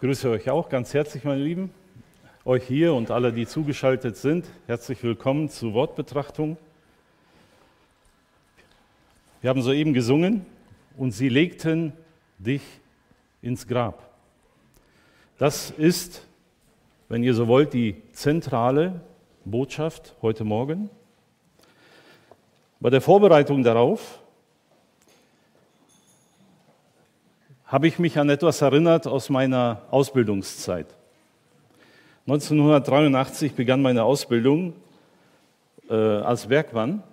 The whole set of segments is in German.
Ich grüße euch auch ganz herzlich, meine Lieben. Euch hier und alle, die zugeschaltet sind, herzlich willkommen zur Wortbetrachtung. Wir haben soeben gesungen und sie legten dich ins Grab. Das ist, wenn ihr so wollt, die zentrale Botschaft heute Morgen. Bei der Vorbereitung darauf habe ich mich an etwas erinnert aus meiner Ausbildungszeit. 1983 begann meine Ausbildung äh, als Bergmann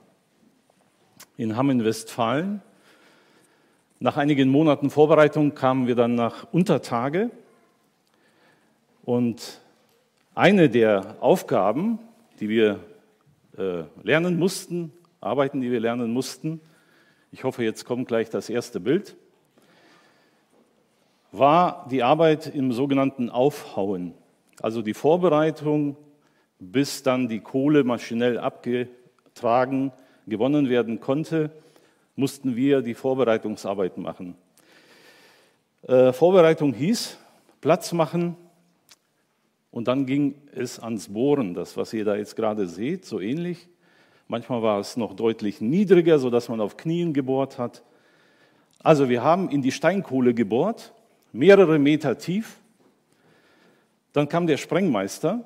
in Hamm in Westfalen. Nach einigen Monaten Vorbereitung kamen wir dann nach Untertage und eine der Aufgaben, die wir äh, lernen mussten, Arbeiten, die wir lernen mussten, ich hoffe, jetzt kommt gleich das erste Bild, war die Arbeit im sogenannten Aufhauen, also die Vorbereitung, bis dann die Kohle maschinell abgetragen, gewonnen werden konnte, mussten wir die Vorbereitungsarbeit machen. Äh, Vorbereitung hieß Platz machen und dann ging es ans Bohren, das, was ihr da jetzt gerade seht, so ähnlich. Manchmal war es noch deutlich niedriger, sodass man auf Knien gebohrt hat. Also wir haben in die Steinkohle gebohrt mehrere Meter tief. Dann kam der Sprengmeister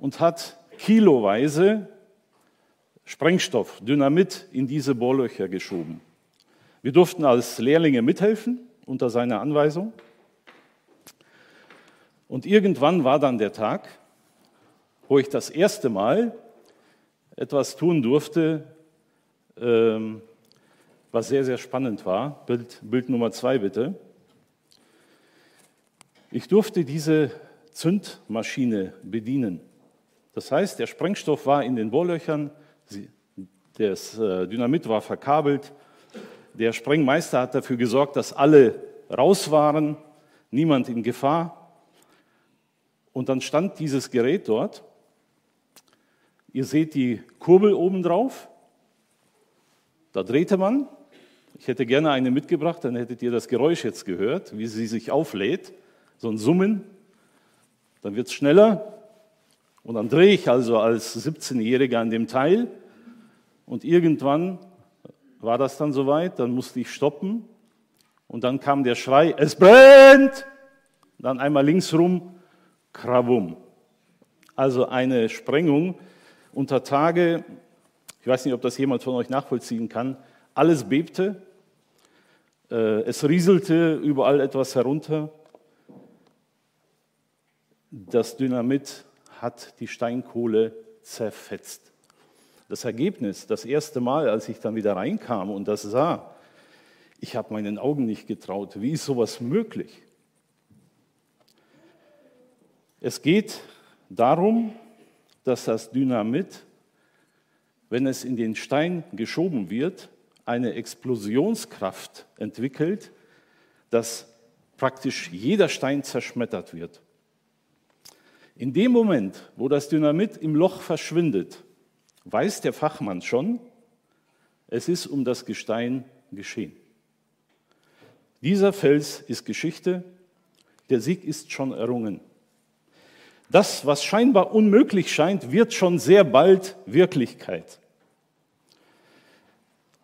und hat kiloweise Sprengstoff, Dynamit in diese Bohrlöcher geschoben. Wir durften als Lehrlinge mithelfen unter seiner Anweisung. Und irgendwann war dann der Tag, wo ich das erste Mal etwas tun durfte, ähm, was sehr, sehr spannend war. Bild, Bild Nummer zwei bitte. Ich durfte diese Zündmaschine bedienen. Das heißt, der Sprengstoff war in den Bohrlöchern, das äh, Dynamit war verkabelt. Der Sprengmeister hat dafür gesorgt, dass alle raus waren, niemand in Gefahr. Und dann stand dieses Gerät dort. Ihr seht die Kurbel oben drauf. Da drehte man. Ich hätte gerne eine mitgebracht, dann hättet ihr das Geräusch jetzt gehört, wie sie sich auflädt so ein Summen, dann wird es schneller. Und dann drehe ich also als 17-Jähriger an dem Teil. Und irgendwann war das dann soweit, dann musste ich stoppen. Und dann kam der Schrei, es brennt! Dann einmal links rum, krabum. Also eine Sprengung unter Tage, ich weiß nicht, ob das jemand von euch nachvollziehen kann, alles bebte, äh, es rieselte überall etwas herunter das Dynamit hat die Steinkohle zerfetzt. Das Ergebnis, das erste Mal, als ich dann wieder reinkam und das sah, ich habe meinen Augen nicht getraut. Wie ist sowas möglich? Es geht darum, dass das Dynamit, wenn es in den Stein geschoben wird, eine Explosionskraft entwickelt, dass praktisch jeder Stein zerschmettert wird. In dem Moment, wo das Dynamit im Loch verschwindet, weiß der Fachmann schon, es ist um das Gestein geschehen. Dieser Fels ist Geschichte, der Sieg ist schon errungen. Das, was scheinbar unmöglich scheint, wird schon sehr bald Wirklichkeit.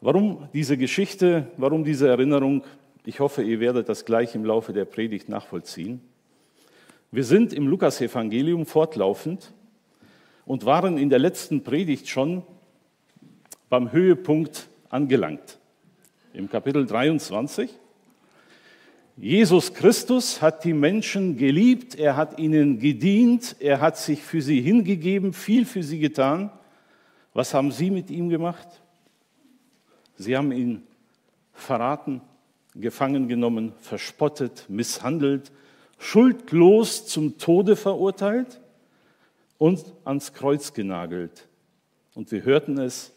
Warum diese Geschichte, warum diese Erinnerung? Ich hoffe, ihr werdet das gleich im Laufe der Predigt nachvollziehen. Wir sind im Lukasevangelium fortlaufend und waren in der letzten Predigt schon beim Höhepunkt angelangt. Im Kapitel 23. Jesus Christus hat die Menschen geliebt, er hat ihnen gedient, er hat sich für sie hingegeben, viel für sie getan. Was haben sie mit ihm gemacht? Sie haben ihn verraten, gefangen genommen, verspottet, misshandelt, schuldlos zum Tode verurteilt und ans Kreuz genagelt. Und wir hörten es,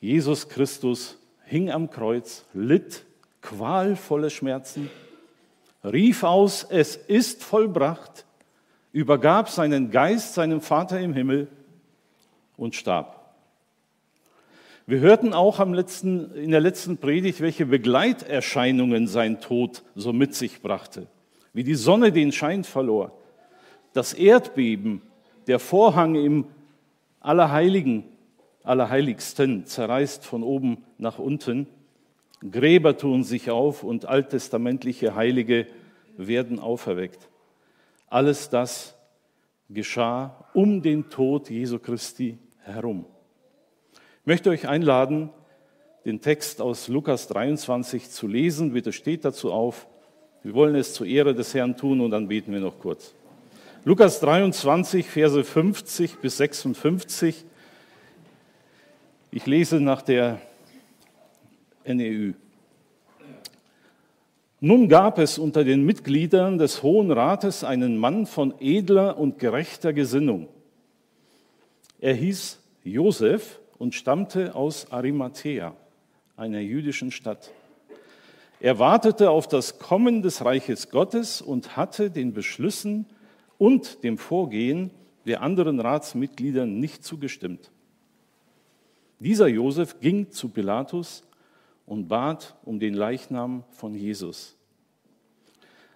Jesus Christus hing am Kreuz, litt qualvolle Schmerzen, rief aus, es ist vollbracht, übergab seinen Geist seinem Vater im Himmel und starb. Wir hörten auch letzten, in der letzten Predigt, welche Begleiterscheinungen sein Tod so mit sich brachte. Wie die Sonne den Schein verlor, das Erdbeben, der Vorhang im Allerheiligen, Allerheiligsten zerreißt von oben nach unten, Gräber tun sich auf und alttestamentliche Heilige werden auferweckt. Alles das geschah um den Tod Jesu Christi herum. Ich möchte euch einladen, den Text aus Lukas 23 zu lesen. Bitte steht dazu auf. Wir wollen es zur Ehre des Herrn tun und dann beten wir noch kurz. Lukas 23, Verse 50 bis 56. Ich lese nach der NEU. Nun gab es unter den Mitgliedern des Hohen Rates einen Mann von edler und gerechter Gesinnung. Er hieß Josef und stammte aus Arimathea, einer jüdischen Stadt. Er wartete auf das Kommen des Reiches Gottes und hatte den Beschlüssen und dem Vorgehen der anderen Ratsmitglieder nicht zugestimmt. Dieser Josef ging zu Pilatus und bat um den Leichnam von Jesus.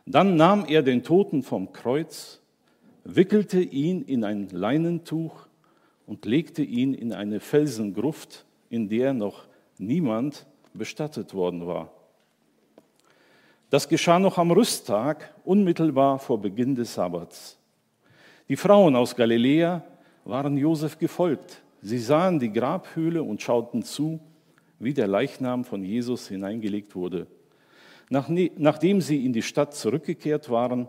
Dann nahm er den Toten vom Kreuz, wickelte ihn in ein Leinentuch und legte ihn in eine Felsengruft, in der noch niemand bestattet worden war. Das geschah noch am Rüsttag, unmittelbar vor Beginn des Sabbats. Die Frauen aus Galiläa waren Josef gefolgt. Sie sahen die Grabhöhle und schauten zu, wie der Leichnam von Jesus hineingelegt wurde. Nachdem sie in die Stadt zurückgekehrt waren,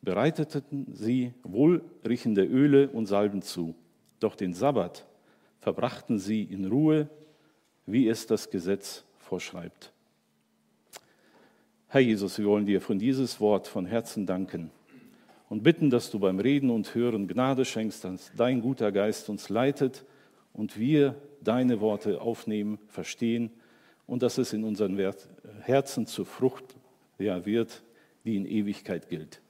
bereiteten sie wohlriechende Öle und Salben zu. Doch den Sabbat verbrachten sie in Ruhe, wie es das Gesetz vorschreibt. Herr Jesus, wir wollen dir von dieses Wort von Herzen danken und bitten, dass du beim Reden und Hören Gnade schenkst, dass dein guter Geist uns leitet und wir deine Worte aufnehmen, verstehen und dass es in unseren Herzen zur Frucht ja, wird, die in Ewigkeit gilt.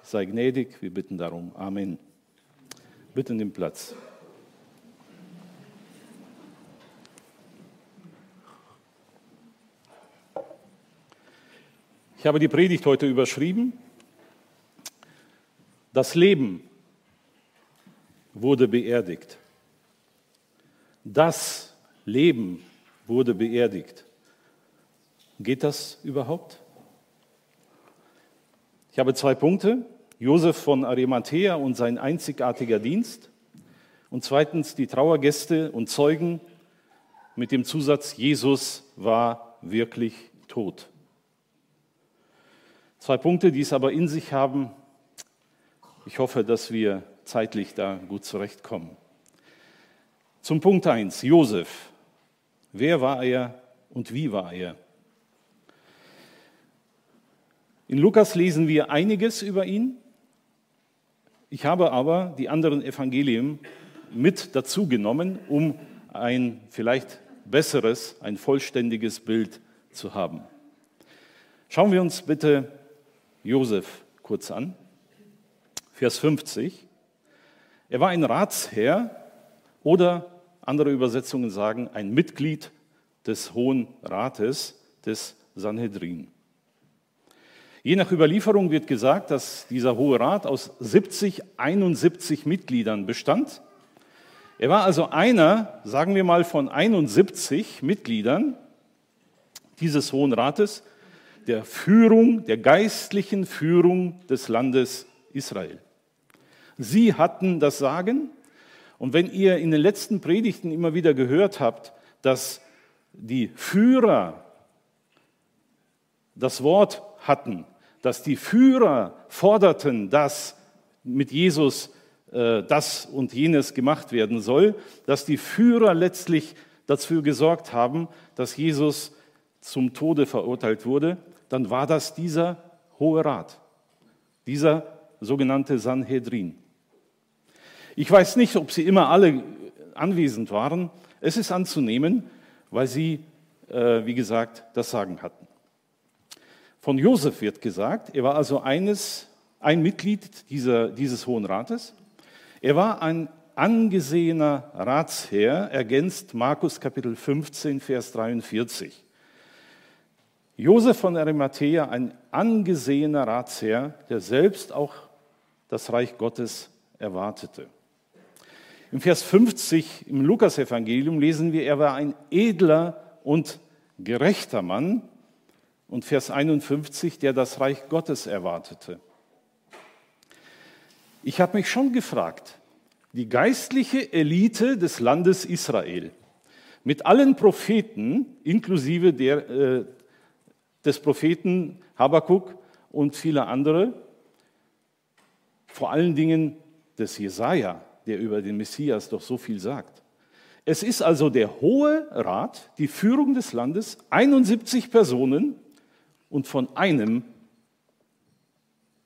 Sei gnädig, wir bitten darum. Amen. Bitte nimm Platz. Ich habe die Predigt heute überschrieben. Das Leben wurde beerdigt. Das Leben wurde beerdigt. Geht das überhaupt? Ich habe zwei Punkte. Josef von Arimathea und sein einzigartiger Dienst. Und zweitens die Trauergäste und Zeugen mit dem Zusatz, Jesus war wirklich tot. Zwei Punkte, die es aber in sich haben. Ich hoffe, dass wir zeitlich da gut zurechtkommen. Zum Punkt 1, Josef. Wer war er und wie war er? In Lukas lesen wir einiges über ihn. Ich habe aber die anderen Evangelien mit dazu genommen, um ein vielleicht besseres, ein vollständiges Bild zu haben. Schauen wir uns bitte Josef kurz an. Vers 50. Er war ein Ratsherr oder andere Übersetzungen sagen, ein Mitglied des Hohen Rates des Sanhedrin. Je nach Überlieferung wird gesagt, dass dieser Hohe Rat aus 70, 71 Mitgliedern bestand. Er war also einer, sagen wir mal, von 71 Mitgliedern dieses Hohen Rates, der Führung, der geistlichen Führung des Landes Israel. Sie hatten das Sagen und wenn ihr in den letzten Predigten immer wieder gehört habt, dass die Führer das Wort hatten, dass die Führer forderten, dass mit Jesus äh, das und jenes gemacht werden soll, dass die Führer letztlich dafür gesorgt haben, dass Jesus zum Tode verurteilt wurde, dann war das dieser Hohe Rat, dieser sogenannte Sanhedrin. Ich weiß nicht, ob sie immer alle anwesend waren. Es ist anzunehmen, weil sie, äh, wie gesagt, das Sagen hatten. Von Josef wird gesagt, er war also eines, ein Mitglied dieser, dieses Hohen Rates. Er war ein angesehener Ratsherr, ergänzt Markus Kapitel 15, Vers 43. Josef von Arimathea, ein angesehener Ratsherr, der selbst auch das Reich Gottes erwartete. Im Vers 50 im Lukasevangelium lesen wir, er war ein edler und gerechter Mann. Und Vers 51, der das Reich Gottes erwartete. Ich habe mich schon gefragt, die geistliche Elite des Landes Israel mit allen Propheten, inklusive der, äh, des Propheten Habakkuk und vieler andere, vor allen Dingen des Jesaja, der über den Messias doch so viel sagt. Es ist also der Hohe Rat, die Führung des Landes, 71 Personen und von einem,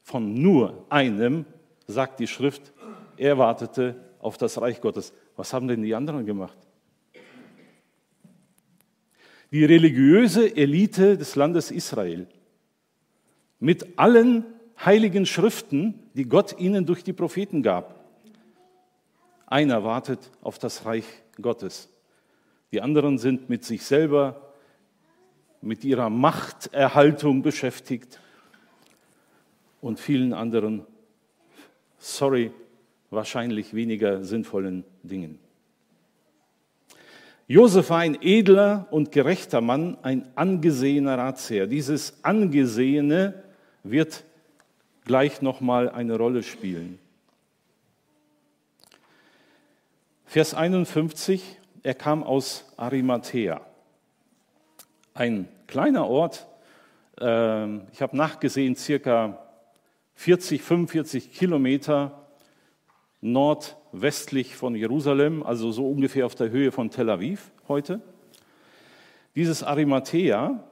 von nur einem, sagt die Schrift, er wartete auf das Reich Gottes. Was haben denn die anderen gemacht? Die religiöse Elite des Landes Israel mit allen heiligen Schriften, die Gott ihnen durch die Propheten gab. Einer wartet auf das Reich Gottes. Die anderen sind mit sich selber, mit ihrer Machterhaltung beschäftigt und vielen anderen, sorry, wahrscheinlich weniger sinnvollen Dingen. Josef war ein edler und gerechter Mann, ein angesehener Ratsherr. Dieses Angesehene wird gleich nochmal eine Rolle spielen. Vers 51, er kam aus Arimathea, ein kleiner Ort, ähm, ich habe nachgesehen, circa 40, 45 Kilometer nordwestlich von Jerusalem, also so ungefähr auf der Höhe von Tel Aviv heute. Dieses Arimathea,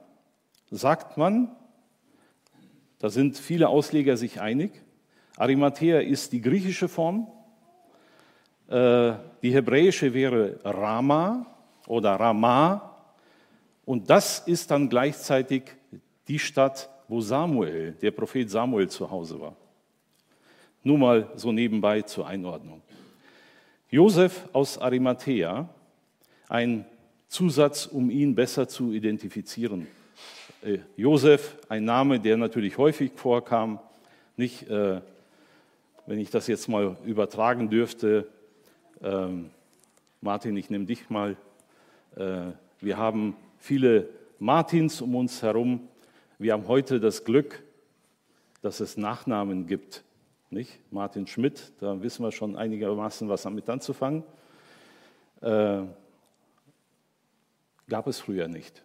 sagt man, da sind viele Ausleger sich einig, Arimathea ist die griechische Form, äh, die hebräische wäre Rama oder Rama und das ist dann gleichzeitig die Stadt, wo Samuel, der Prophet Samuel zu Hause war. Nur mal so nebenbei zur Einordnung. Josef aus Arimathea, ein Zusatz, um ihn besser zu identifizieren. Äh, Josef, ein Name, der natürlich häufig vorkam, nicht, äh, wenn ich das jetzt mal übertragen dürfte, ähm, Martin, ich nehme dich mal. Äh, wir haben viele Martins um uns herum. Wir haben heute das Glück, dass es Nachnamen gibt nicht? Martin Schmidt, da wissen wir schon einigermaßen was damit anzufangen. Äh, gab es früher nicht.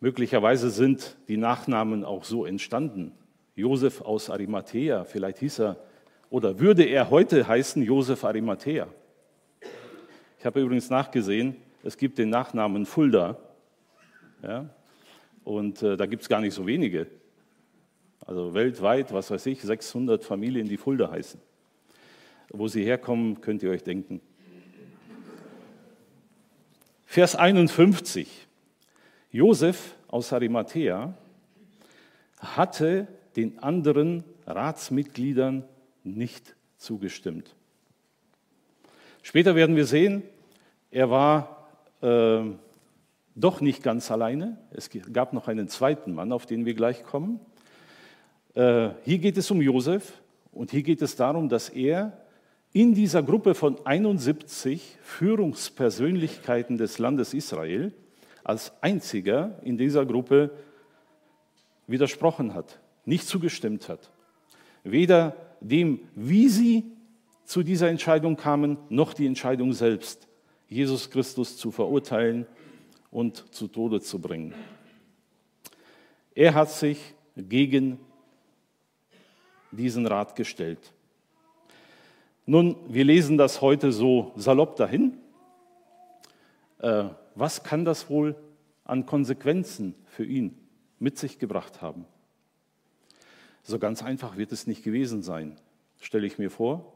Möglicherweise sind die Nachnamen auch so entstanden. Josef aus Arimathea, vielleicht hieß er, oder würde er heute heißen Josef Arimathea. Ich habe übrigens nachgesehen, es gibt den Nachnamen Fulda. Ja? Und äh, da gibt es gar nicht so wenige. Also weltweit, was weiß ich, 600 Familien, die Fulda heißen. Wo sie herkommen, könnt ihr euch denken. Vers 51. Josef aus Arimathea hatte den anderen Ratsmitgliedern nicht zugestimmt. Später werden wir sehen, er war äh, doch nicht ganz alleine. Es gab noch einen zweiten Mann, auf den wir gleich kommen. Äh, hier geht es um Josef und hier geht es darum, dass er in dieser Gruppe von 71 Führungspersönlichkeiten des Landes Israel als einziger in dieser Gruppe widersprochen hat, nicht zugestimmt hat. Weder dem, wie sie zu dieser Entscheidung kamen, noch die Entscheidung selbst, Jesus Christus zu verurteilen und zu Tode zu bringen. Er hat sich gegen diesen Rat gestellt. Nun, wir lesen das heute so salopp dahin. Äh, was kann das wohl an Konsequenzen für ihn mit sich gebracht haben? So ganz einfach wird es nicht gewesen sein, stelle ich mir vor.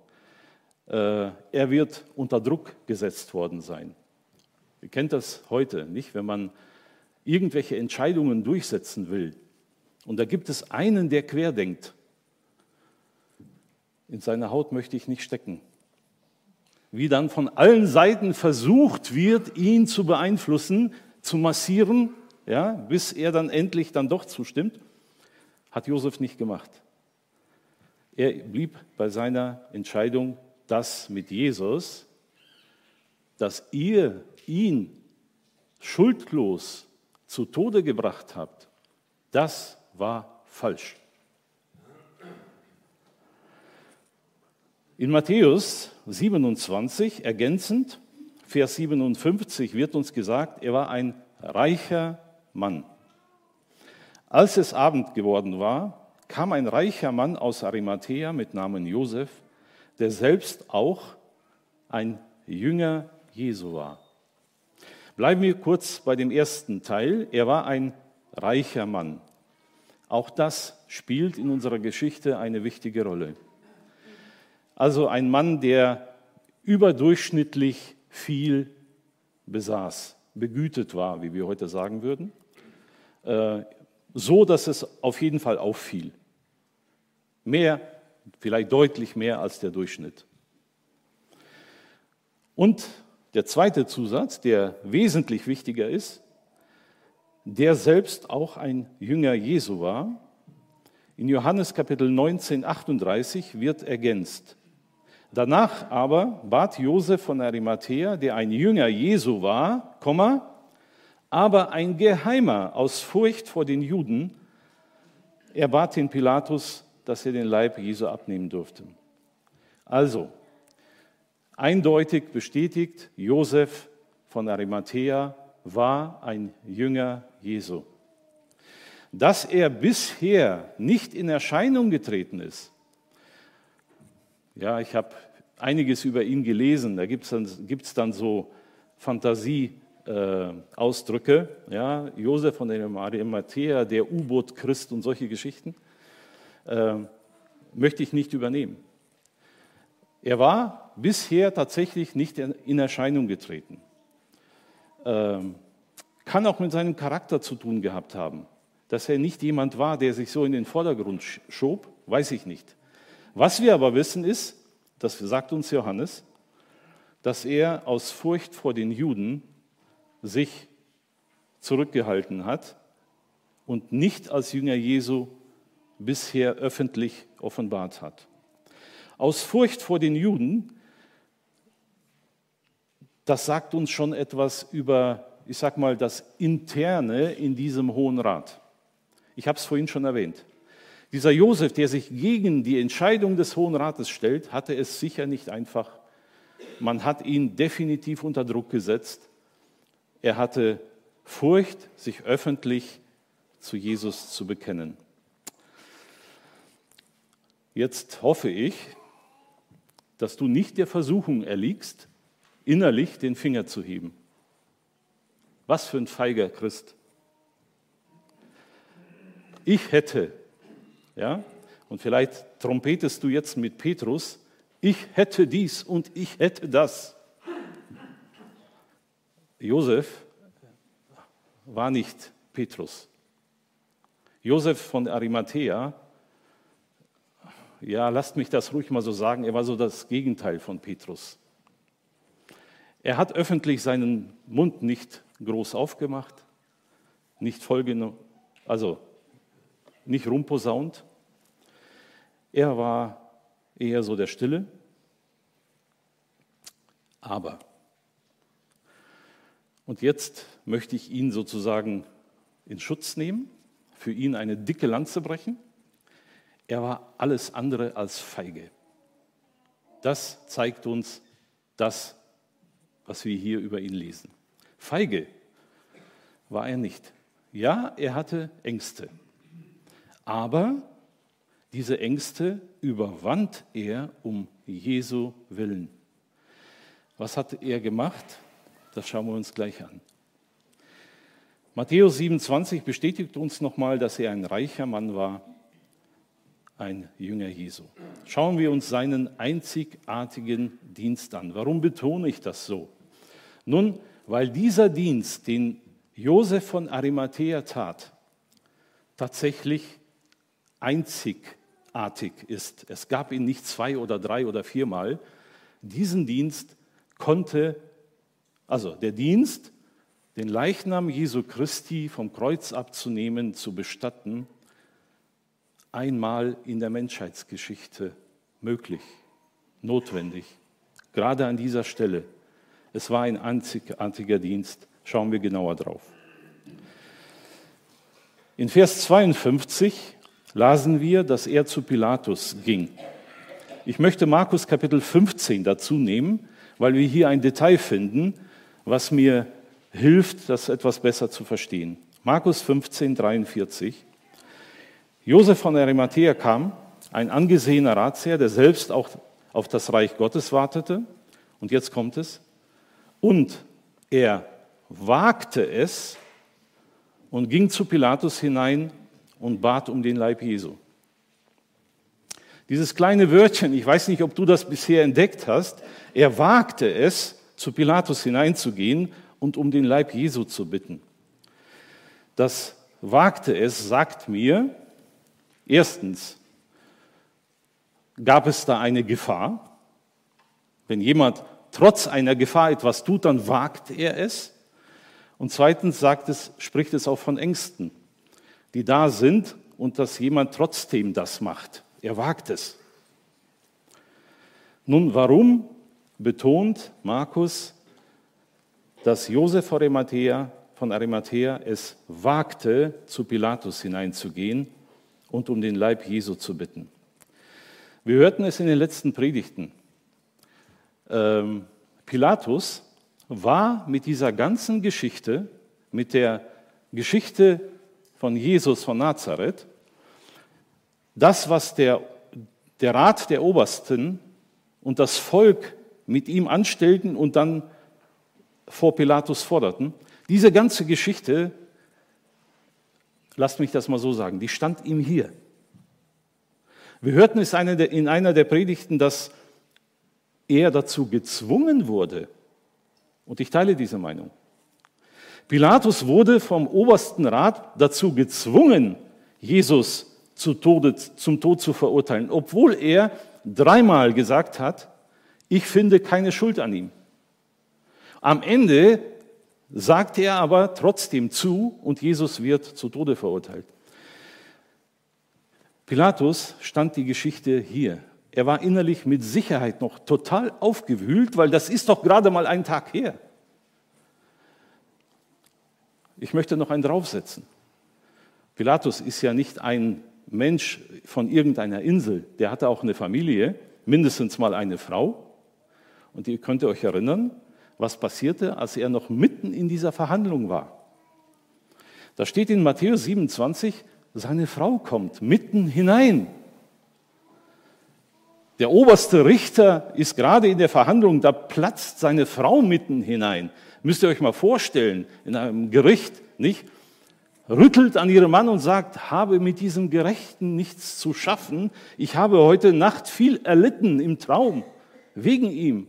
Äh, er wird unter Druck gesetzt worden sein. Ihr kennt das heute, nicht? Wenn man irgendwelche Entscheidungen durchsetzen will und da gibt es einen, der querdenkt, in seiner Haut möchte ich nicht stecken. Wie dann von allen Seiten versucht wird, ihn zu beeinflussen, zu massieren ja, bis er dann endlich dann doch zustimmt, hat Josef nicht gemacht. Er blieb bei seiner Entscheidung, dass mit Jesus, dass ihr ihn schuldlos zu Tode gebracht habt, das war falsch. In Matthäus 27 ergänzend, Vers 57 wird uns gesagt, er war ein reicher Mann. Als es Abend geworden war, kam ein reicher Mann aus Arimathea mit Namen Josef, der selbst auch ein Jünger Jesu war. Bleiben wir kurz bei dem ersten Teil. Er war ein reicher Mann. Auch das spielt in unserer Geschichte eine wichtige Rolle. Also ein Mann, der überdurchschnittlich viel besaß, begütet war, wie wir heute sagen würden, äh, so dass es auf jeden Fall auffiel. Mehr, vielleicht deutlich mehr als der Durchschnitt. Und der zweite Zusatz, der wesentlich wichtiger ist, der selbst auch ein Jünger Jesu war. In Johannes Kapitel 19, 38 wird ergänzt. Danach aber bat Josef von Arimathea, der ein Jünger Jesu war, aber ein Geheimer aus Furcht vor den Juden, er bat den Pilatus, dass er den Leib Jesu abnehmen durfte. Also, eindeutig bestätigt, Josef von Arimathea war ein Jünger Jesu. Dass er bisher nicht in Erscheinung getreten ist, ja, ich habe einiges über ihn gelesen. Da gibt es dann, gibt's dann so Fantasieausdrücke. Äh, ja, Josef von der Arimathea, der U-Boot-Christ und solche Geschichten. Äh, möchte ich nicht übernehmen. Er war bisher tatsächlich nicht in Erscheinung getreten. Ähm, kann auch mit seinem Charakter zu tun gehabt haben. Dass er nicht jemand war, der sich so in den Vordergrund schob, weiß ich nicht. Was wir aber wissen ist, das sagt uns Johannes, dass er aus Furcht vor den Juden sich zurückgehalten hat und nicht als Jünger Jesu bisher öffentlich offenbart hat. Aus Furcht vor den Juden, das sagt uns schon etwas über, ich sag mal, das Interne in diesem Hohen Rat. Ich habe es vorhin schon erwähnt. Dieser Josef, der sich gegen die Entscheidung des Hohen Rates stellt, hatte es sicher nicht einfach. Man hat ihn definitiv unter Druck gesetzt. Er hatte Furcht, sich öffentlich zu Jesus zu bekennen. Jetzt hoffe ich, dass du nicht der Versuchung erliegst, innerlich den Finger zu heben. Was für ein feiger Christ. Ich hätte ja? Und vielleicht trompetest du jetzt mit Petrus, ich hätte dies und ich hätte das. Josef war nicht Petrus. Josef von Arimathea, ja, lasst mich das ruhig mal so sagen, er war so das Gegenteil von Petrus. Er hat öffentlich seinen Mund nicht groß aufgemacht, nicht vollgenommen, also nicht rumposaunt. Er war eher so der Stille. Aber, und jetzt möchte ich ihn sozusagen in Schutz nehmen, für ihn eine dicke Lanze brechen. Er war alles andere als feige. Das zeigt uns das, was wir hier über ihn lesen. Feige war er nicht. Ja, er hatte Ängste. Aber diese Ängste überwand er um Jesu Willen. Was hat er gemacht? Das schauen wir uns gleich an. Matthäus 27 bestätigt uns nochmal, dass er ein reicher Mann war, ein Jünger Jesu. Schauen wir uns seinen einzigartigen Dienst an. Warum betone ich das so? Nun, weil dieser Dienst, den Josef von Arimathea tat, tatsächlich einzigartig ist. Es gab ihn nicht zwei oder drei oder viermal. Diesen Dienst konnte, also der Dienst den Leichnam Jesu Christi vom Kreuz abzunehmen, zu bestatten, einmal in der Menschheitsgeschichte möglich, notwendig, gerade an dieser Stelle. Es war ein einzigartiger Dienst. Schauen wir genauer drauf. In Vers 52 lasen wir, dass er zu Pilatus ging. Ich möchte Markus Kapitel 15 dazu nehmen, weil wir hier ein Detail finden, was mir hilft, das etwas besser zu verstehen. Markus 15, 43. Josef von Arimathea kam, ein angesehener Ratsherr, der selbst auch auf das Reich Gottes wartete. Und jetzt kommt es. Und er wagte es und ging zu Pilatus hinein und bat um den Leib Jesu. Dieses kleine Wörtchen, ich weiß nicht, ob du das bisher entdeckt hast, er wagte es, zu Pilatus hineinzugehen und um den Leib Jesu zu bitten. Das wagte es, sagt mir, erstens, gab es da eine Gefahr? Wenn jemand trotz einer Gefahr etwas tut, dann wagt er es. Und zweitens sagt es, spricht es auch von Ängsten, die da sind und dass jemand trotzdem das macht. Er wagt es. Nun, warum betont Markus, dass Josef von Arimathea, von Arimathea es wagte, zu Pilatus hineinzugehen und um den Leib Jesu zu bitten? Wir hörten es in den letzten Predigten. Ähm, Pilatus war mit dieser ganzen Geschichte, mit der Geschichte von Jesus von Nazareth, das, was der, der Rat der Obersten und das Volk mit ihm anstellten und dann vor Pilatus forderten, diese ganze Geschichte, lasst mich das mal so sagen, die stand ihm hier. Wir hörten es in einer der Predigten, dass er dazu gezwungen wurde, und ich teile diese Meinung. Pilatus wurde vom obersten Rat dazu gezwungen, Jesus zu Tode, zum Tod zu verurteilen, obwohl er dreimal gesagt hat, ich finde keine Schuld an ihm. Am Ende sagt er aber trotzdem zu und Jesus wird zu Tode verurteilt. Pilatus stand die Geschichte hier er war innerlich mit Sicherheit noch total aufgewühlt, weil das ist doch gerade mal ein Tag her. Ich möchte noch einen draufsetzen. Pilatus ist ja nicht ein Mensch von irgendeiner Insel, der hatte auch eine Familie, mindestens mal eine Frau. Und ihr könnt euch erinnern, was passierte, als er noch mitten in dieser Verhandlung war. Da steht in Matthäus 27, seine Frau kommt mitten hinein der oberste Richter ist gerade in der Verhandlung, da platzt seine Frau mitten hinein. Müsst ihr euch mal vorstellen, in einem Gericht, nicht? Rüttelt an ihrem Mann und sagt, habe mit diesem Gerechten nichts zu schaffen. Ich habe heute Nacht viel erlitten im Traum, wegen ihm.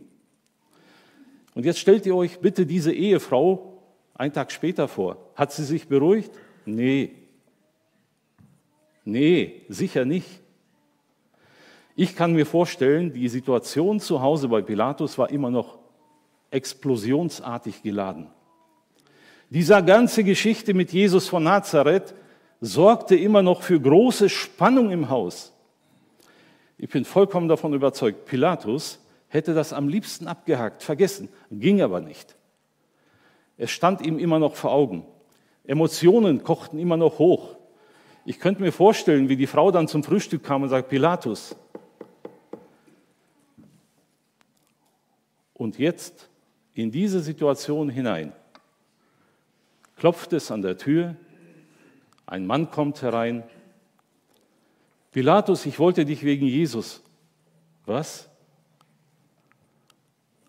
Und jetzt stellt ihr euch bitte diese Ehefrau einen Tag später vor. Hat sie sich beruhigt? Nee. Nee, sicher nicht. Ich kann mir vorstellen, die Situation zu Hause bei Pilatus war immer noch explosionsartig geladen. Dieser ganze Geschichte mit Jesus von Nazareth sorgte immer noch für große Spannung im Haus. Ich bin vollkommen davon überzeugt, Pilatus hätte das am liebsten abgehakt, vergessen, ging aber nicht. Es stand ihm immer noch vor Augen. Emotionen kochten immer noch hoch. Ich könnte mir vorstellen, wie die Frau dann zum Frühstück kam und sagt, Pilatus, Und jetzt in diese Situation hinein klopft es an der Tür, ein Mann kommt herein. Pilatus, ich wollte dich wegen Jesus. Was?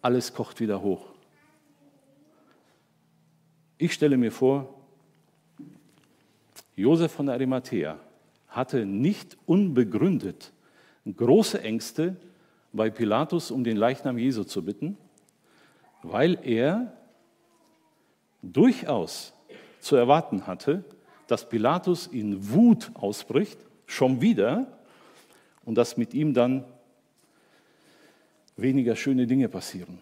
Alles kocht wieder hoch. Ich stelle mir vor, Josef von Arimathea hatte nicht unbegründet große Ängste, bei Pilatus um den Leichnam Jesu zu bitten, weil er durchaus zu erwarten hatte, dass Pilatus in Wut ausbricht, schon wieder, und dass mit ihm dann weniger schöne Dinge passieren.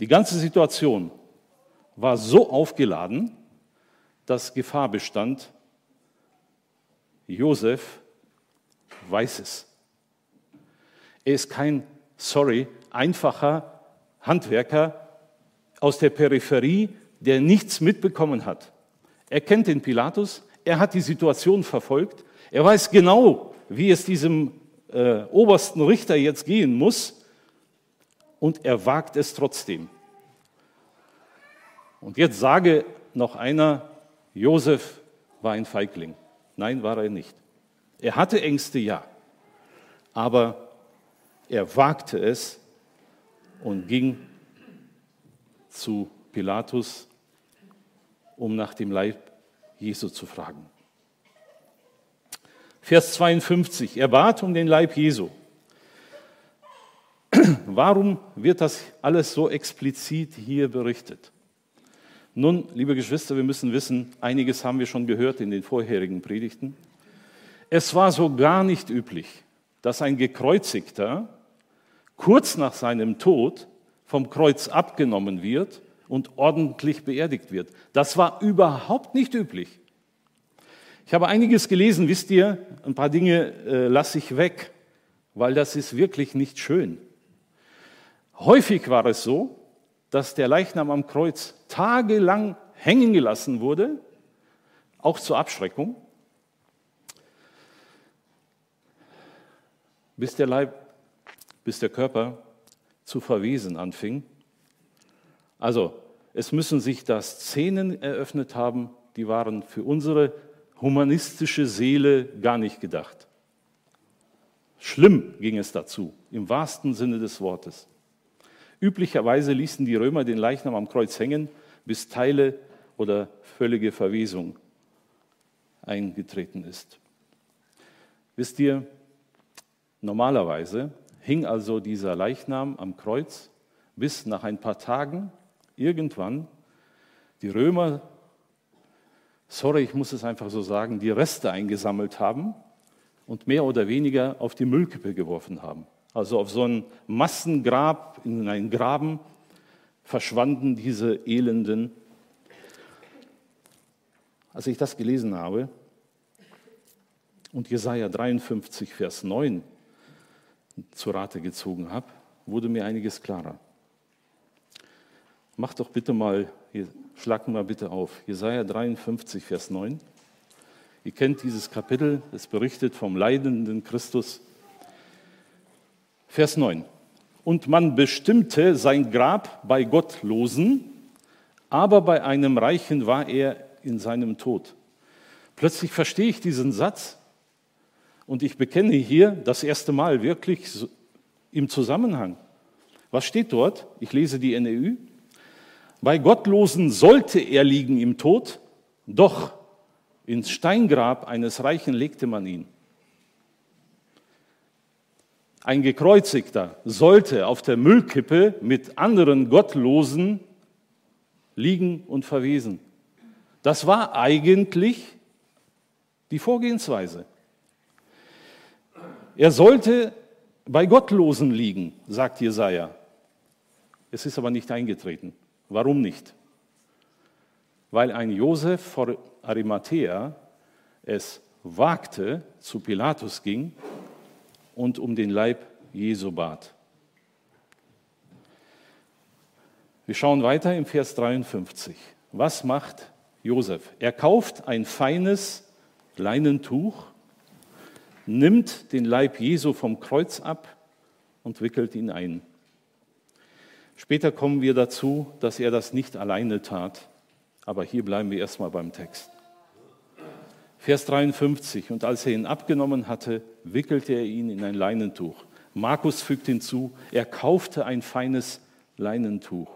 Die ganze Situation war so aufgeladen, dass Gefahr bestand, Josef weiß es. Er ist kein, sorry, einfacher Handwerker aus der Peripherie, der nichts mitbekommen hat. Er kennt den Pilatus, er hat die Situation verfolgt, er weiß genau, wie es diesem äh, obersten Richter jetzt gehen muss und er wagt es trotzdem. Und jetzt sage noch einer, Josef war ein Feigling. Nein, war er nicht. Er hatte Ängste, ja. Aber er wagte es und ging zu Pilatus, um nach dem Leib Jesu zu fragen. Vers 52, er bat um den Leib Jesu. Warum wird das alles so explizit hier berichtet? Nun, liebe Geschwister, wir müssen wissen, einiges haben wir schon gehört in den vorherigen Predigten. Es war so gar nicht üblich, dass ein Gekreuzigter kurz nach seinem Tod vom Kreuz abgenommen wird und ordentlich beerdigt wird. Das war überhaupt nicht üblich. Ich habe einiges gelesen, wisst ihr, ein paar Dinge äh, lasse ich weg, weil das ist wirklich nicht schön. Häufig war es so, dass der Leichnam am Kreuz tagelang hängen gelassen wurde, auch zur Abschreckung, bis der Leib, bis der Körper zu verwesen anfing. Also es müssen sich da Szenen eröffnet haben, die waren für unsere humanistische Seele gar nicht gedacht. Schlimm ging es dazu, im wahrsten Sinne des Wortes. Üblicherweise ließen die Römer den Leichnam am Kreuz hängen, bis Teile oder völlige Verwesung eingetreten ist. Wisst ihr, normalerweise hing also dieser Leichnam am Kreuz, bis nach ein paar Tagen irgendwann die Römer, sorry, ich muss es einfach so sagen, die Reste eingesammelt haben und mehr oder weniger auf die Müllkippe geworfen haben. Also auf so ein Massengrab, in einen Graben verschwanden diese Elenden. Als ich das gelesen habe und Jesaja 53, Vers 9 zu Rate gezogen habe, wurde mir einiges klarer. Macht doch bitte mal, schlag mal bitte auf, Jesaja 53, Vers 9. Ihr kennt dieses Kapitel, es berichtet vom leidenden Christus Vers 9. Und man bestimmte sein Grab bei Gottlosen, aber bei einem Reichen war er in seinem Tod. Plötzlich verstehe ich diesen Satz und ich bekenne hier das erste Mal wirklich im Zusammenhang. Was steht dort? Ich lese die NEU. Bei Gottlosen sollte er liegen im Tod, doch ins Steingrab eines Reichen legte man ihn. Ein Gekreuzigter sollte auf der Müllkippe mit anderen Gottlosen liegen und verwesen. Das war eigentlich die Vorgehensweise. Er sollte bei Gottlosen liegen, sagt Jesaja. Es ist aber nicht eingetreten. Warum nicht? Weil ein Josef vor Arimathea es wagte, zu Pilatus ging und um den Leib Jesu bat. Wir schauen weiter im Vers 53. Was macht Josef? Er kauft ein feines Leinentuch, nimmt den Leib Jesu vom Kreuz ab und wickelt ihn ein. Später kommen wir dazu, dass er das nicht alleine tat, aber hier bleiben wir erstmal beim Text. Vers 53, und als er ihn abgenommen hatte, wickelte er ihn in ein Leinentuch. Markus fügt hinzu, er kaufte ein feines Leinentuch.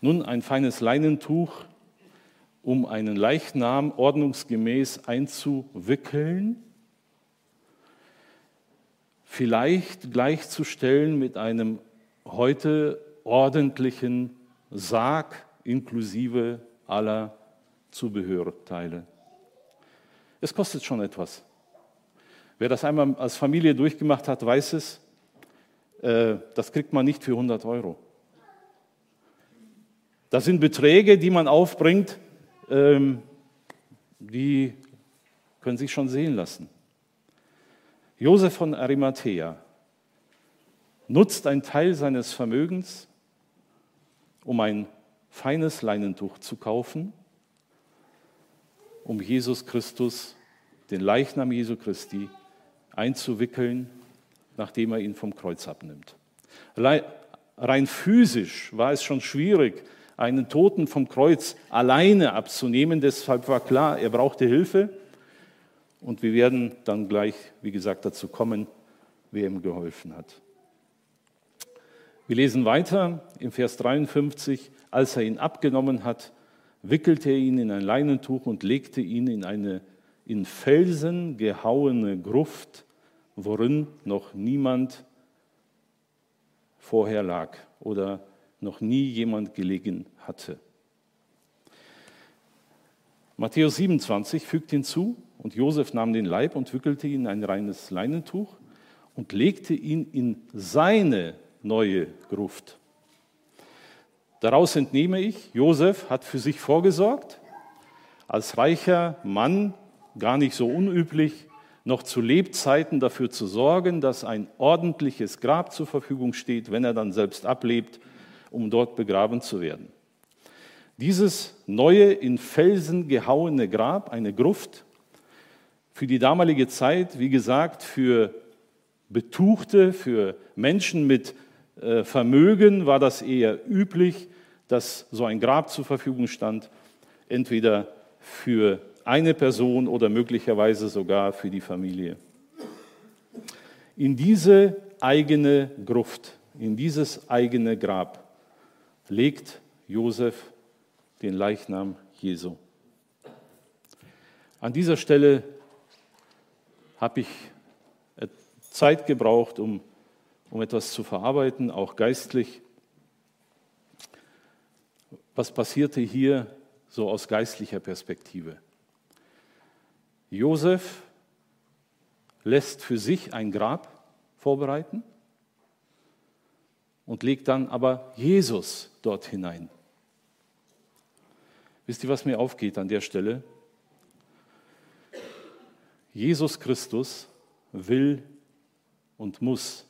Nun, ein feines Leinentuch, um einen Leichnam ordnungsgemäß einzuwickeln, vielleicht gleichzustellen mit einem heute ordentlichen Sarg inklusive aller Zubehörteile. Es kostet schon etwas. Wer das einmal als Familie durchgemacht hat, weiß es, äh, das kriegt man nicht für 100 Euro. Das sind Beträge, die man aufbringt, ähm, die können sich schon sehen lassen. Josef von Arimathea nutzt einen Teil seines Vermögens, um ein feines Leinentuch zu kaufen, um Jesus Christus, den Leichnam Jesu Christi, einzuwickeln, nachdem er ihn vom Kreuz abnimmt. Rein physisch war es schon schwierig, einen Toten vom Kreuz alleine abzunehmen. Deshalb war klar, er brauchte Hilfe. Und wir werden dann gleich, wie gesagt, dazu kommen, wer ihm geholfen hat. Wir lesen weiter im Vers 53. Als er ihn abgenommen hat, wickelte er ihn in ein Leinentuch und legte ihn in eine in Felsen gehauene Gruft, worin noch niemand vorher lag oder noch nie jemand gelegen hatte. Matthäus 27 fügt hinzu, und Josef nahm den Leib und wickelte ihn in ein reines Leinentuch und legte ihn in seine neue Gruft. Daraus entnehme ich, Josef hat für sich vorgesorgt, als reicher Mann, gar nicht so unüblich, noch zu Lebzeiten dafür zu sorgen, dass ein ordentliches Grab zur Verfügung steht, wenn er dann selbst ablebt, um dort begraben zu werden. Dieses neue, in Felsen gehauene Grab, eine Gruft, für die damalige Zeit, wie gesagt, für Betuchte, für Menschen mit äh, Vermögen war das eher üblich, dass so ein Grab zur Verfügung stand, entweder für eine Person oder möglicherweise sogar für die Familie. In diese eigene Gruft, in dieses eigene Grab legt Josef den Leichnam Jesu. An dieser Stelle habe ich Zeit gebraucht, um, um etwas zu verarbeiten, auch geistlich. Was passierte hier so aus geistlicher Perspektive? Josef lässt für sich ein Grab vorbereiten und legt dann aber Jesus dort hinein. Wisst ihr, was mir aufgeht an der Stelle? Jesus Christus will und muss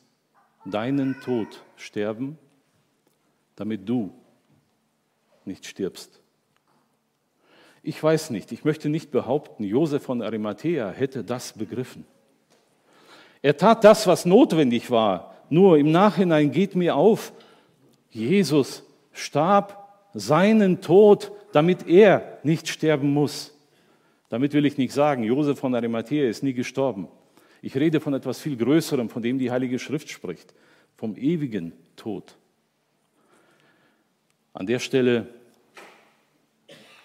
deinen Tod sterben, damit du nicht stirbst. Ich weiß nicht, ich möchte nicht behaupten, Josef von Arimathea hätte das begriffen. Er tat das, was notwendig war. Nur im Nachhinein geht mir auf, Jesus starb seinen Tod, damit er nicht sterben muss. Damit will ich nicht sagen, Josef von Arimathea ist nie gestorben. Ich rede von etwas viel Größerem, von dem die Heilige Schrift spricht, vom ewigen Tod. An der Stelle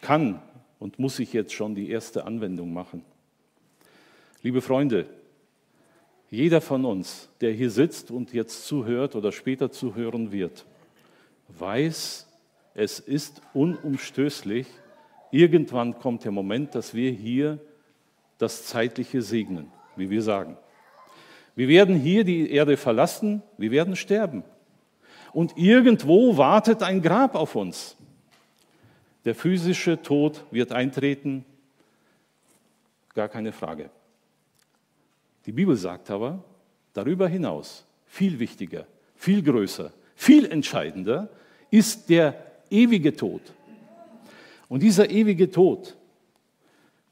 kann und muss ich jetzt schon die erste Anwendung machen. Liebe Freunde, jeder von uns, der hier sitzt und jetzt zuhört oder später zuhören wird, weiß, es ist unumstößlich, irgendwann kommt der Moment, dass wir hier das Zeitliche segnen, wie wir sagen. Wir werden hier die Erde verlassen, wir werden sterben. Und irgendwo wartet ein Grab auf uns. Der physische Tod wird eintreten, gar keine Frage. Die Bibel sagt aber, darüber hinaus, viel wichtiger, viel größer, viel entscheidender ist der ewige Tod. Und dieser ewige Tod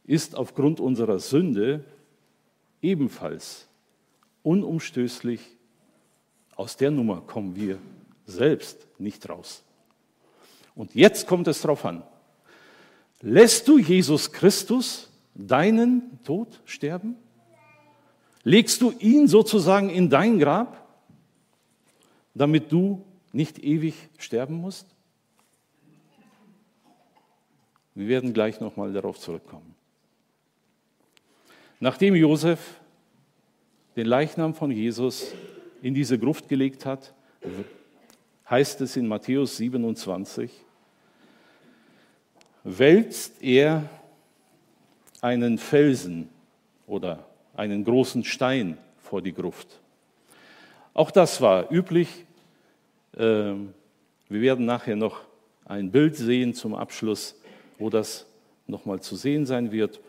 ist aufgrund unserer Sünde ebenfalls unumstößlich. Aus der Nummer kommen wir selbst nicht raus. Und jetzt kommt es darauf an. Lässt du Jesus Christus deinen Tod sterben? Legst du ihn sozusagen in dein Grab, damit du nicht ewig sterben musst? Wir werden gleich nochmal darauf zurückkommen. Nachdem Josef den Leichnam von Jesus in diese Gruft gelegt hat, heißt es in Matthäus 27, wälzt er einen Felsen oder einen großen Stein vor die Gruft. Auch das war üblich. Ähm, wir werden nachher noch ein Bild sehen zum Abschluss, wo das nochmal zu sehen sein wird.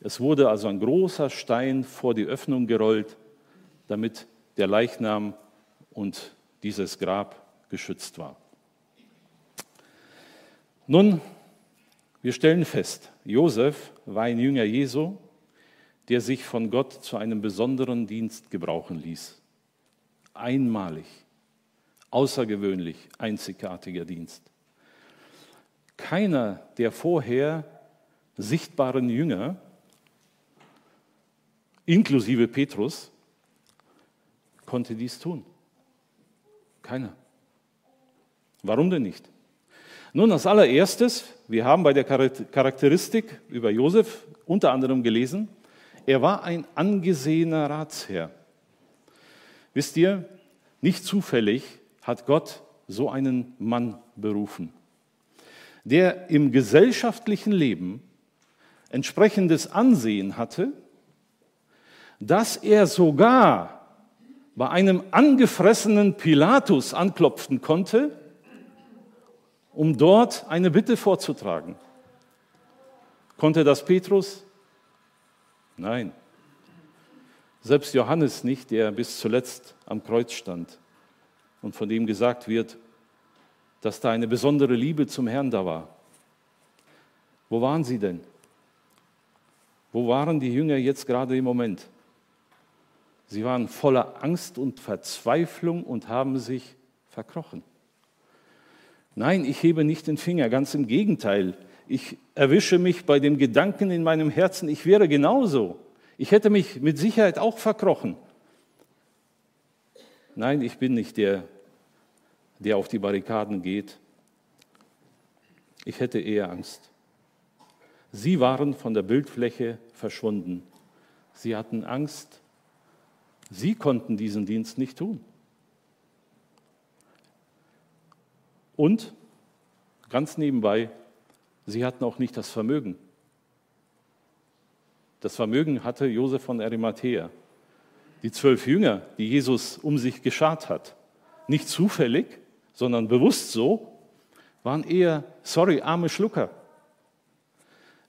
Es wurde also ein großer Stein vor die Öffnung gerollt, damit der Leichnam und dieses Grab geschützt war. Nun, wir stellen fest, Josef war ein Jünger Jesu, der sich von Gott zu einem besonderen Dienst gebrauchen ließ. Einmalig, außergewöhnlich, einzigartiger Dienst. Keiner der vorher sichtbaren Jünger, inklusive Petrus, konnte dies tun. Keiner. Warum denn nicht? Nun, als allererstes, wir haben bei der Charakteristik über Josef unter anderem gelesen, er war ein angesehener Ratsherr. Wisst ihr, nicht zufällig hat Gott so einen Mann berufen, der im gesellschaftlichen Leben entsprechendes Ansehen hatte, dass er sogar bei einem angefressenen Pilatus anklopfen konnte, um dort eine Bitte vorzutragen. Konnte das Petrus? Nein. Selbst Johannes nicht, der bis zuletzt am Kreuz stand und von dem gesagt wird, dass da eine besondere Liebe zum Herrn da war. Wo waren sie denn? Wo waren die Jünger jetzt gerade im Moment? Sie waren voller Angst und Verzweiflung und haben sich verkrochen. Nein, ich hebe nicht den Finger, ganz im Gegenteil. Ich erwische mich bei dem Gedanken in meinem Herzen, ich wäre genauso. Ich hätte mich mit Sicherheit auch verkrochen. Nein, ich bin nicht der, der auf die Barrikaden geht. Ich hätte eher Angst. Sie waren von der Bildfläche verschwunden. Sie hatten Angst. Sie konnten diesen Dienst nicht tun. Und ganz nebenbei, sie hatten auch nicht das Vermögen. Das Vermögen hatte Josef von Arimathea. Die zwölf Jünger, die Jesus um sich geschart hat, nicht zufällig, sondern bewusst so, waren eher, sorry, arme Schlucker.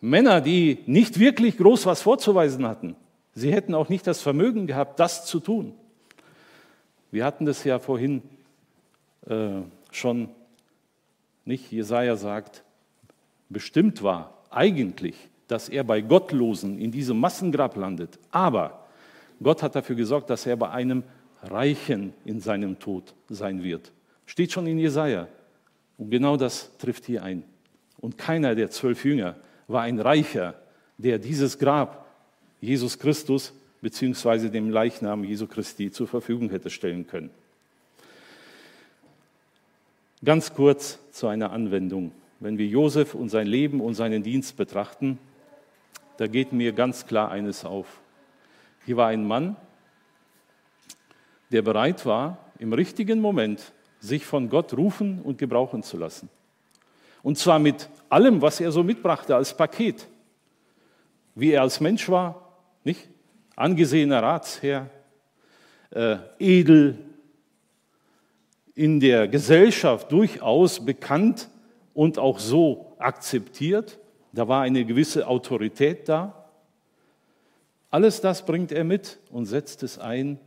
Männer, die nicht wirklich groß was vorzuweisen hatten. Sie hätten auch nicht das Vermögen gehabt, das zu tun. Wir hatten das ja vorhin äh, schon, nicht? Jesaja sagt, bestimmt war eigentlich, dass er bei Gottlosen in diesem Massengrab landet. Aber Gott hat dafür gesorgt, dass er bei einem Reichen in seinem Tod sein wird. Steht schon in Jesaja. Und genau das trifft hier ein. Und keiner der zwölf Jünger war ein Reicher, der dieses Grab Jesus Christus bzw. dem Leichnam Jesu Christi zur Verfügung hätte stellen können. Ganz kurz zu einer Anwendung. Wenn wir Josef und sein Leben und seinen Dienst betrachten, da geht mir ganz klar eines auf. Hier war ein Mann, der bereit war, im richtigen Moment sich von Gott rufen und gebrauchen zu lassen. Und zwar mit allem, was er so mitbrachte als Paket. Wie er als Mensch war, nicht? Angesehener Ratsherr, äh, edel, in der Gesellschaft durchaus bekannt und auch so akzeptiert. Da war eine gewisse Autorität da. Alles das bringt er mit und setzt es ein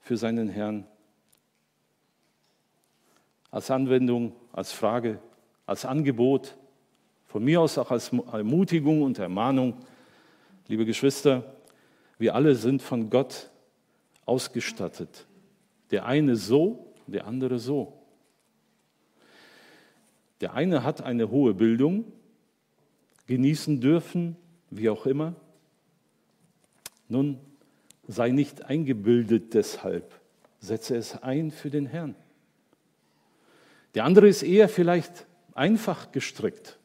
für seinen Herrn als Anwendung, als Frage, als Angebot, von mir aus auch als Ermutigung und Ermahnung. Liebe Geschwister, wir alle sind von Gott ausgestattet. Der eine so, der andere so. Der eine hat eine hohe Bildung, genießen dürfen, wie auch immer. Nun, sei nicht eingebildet deshalb, setze es ein für den Herrn. Der andere ist eher vielleicht einfach gestrickt.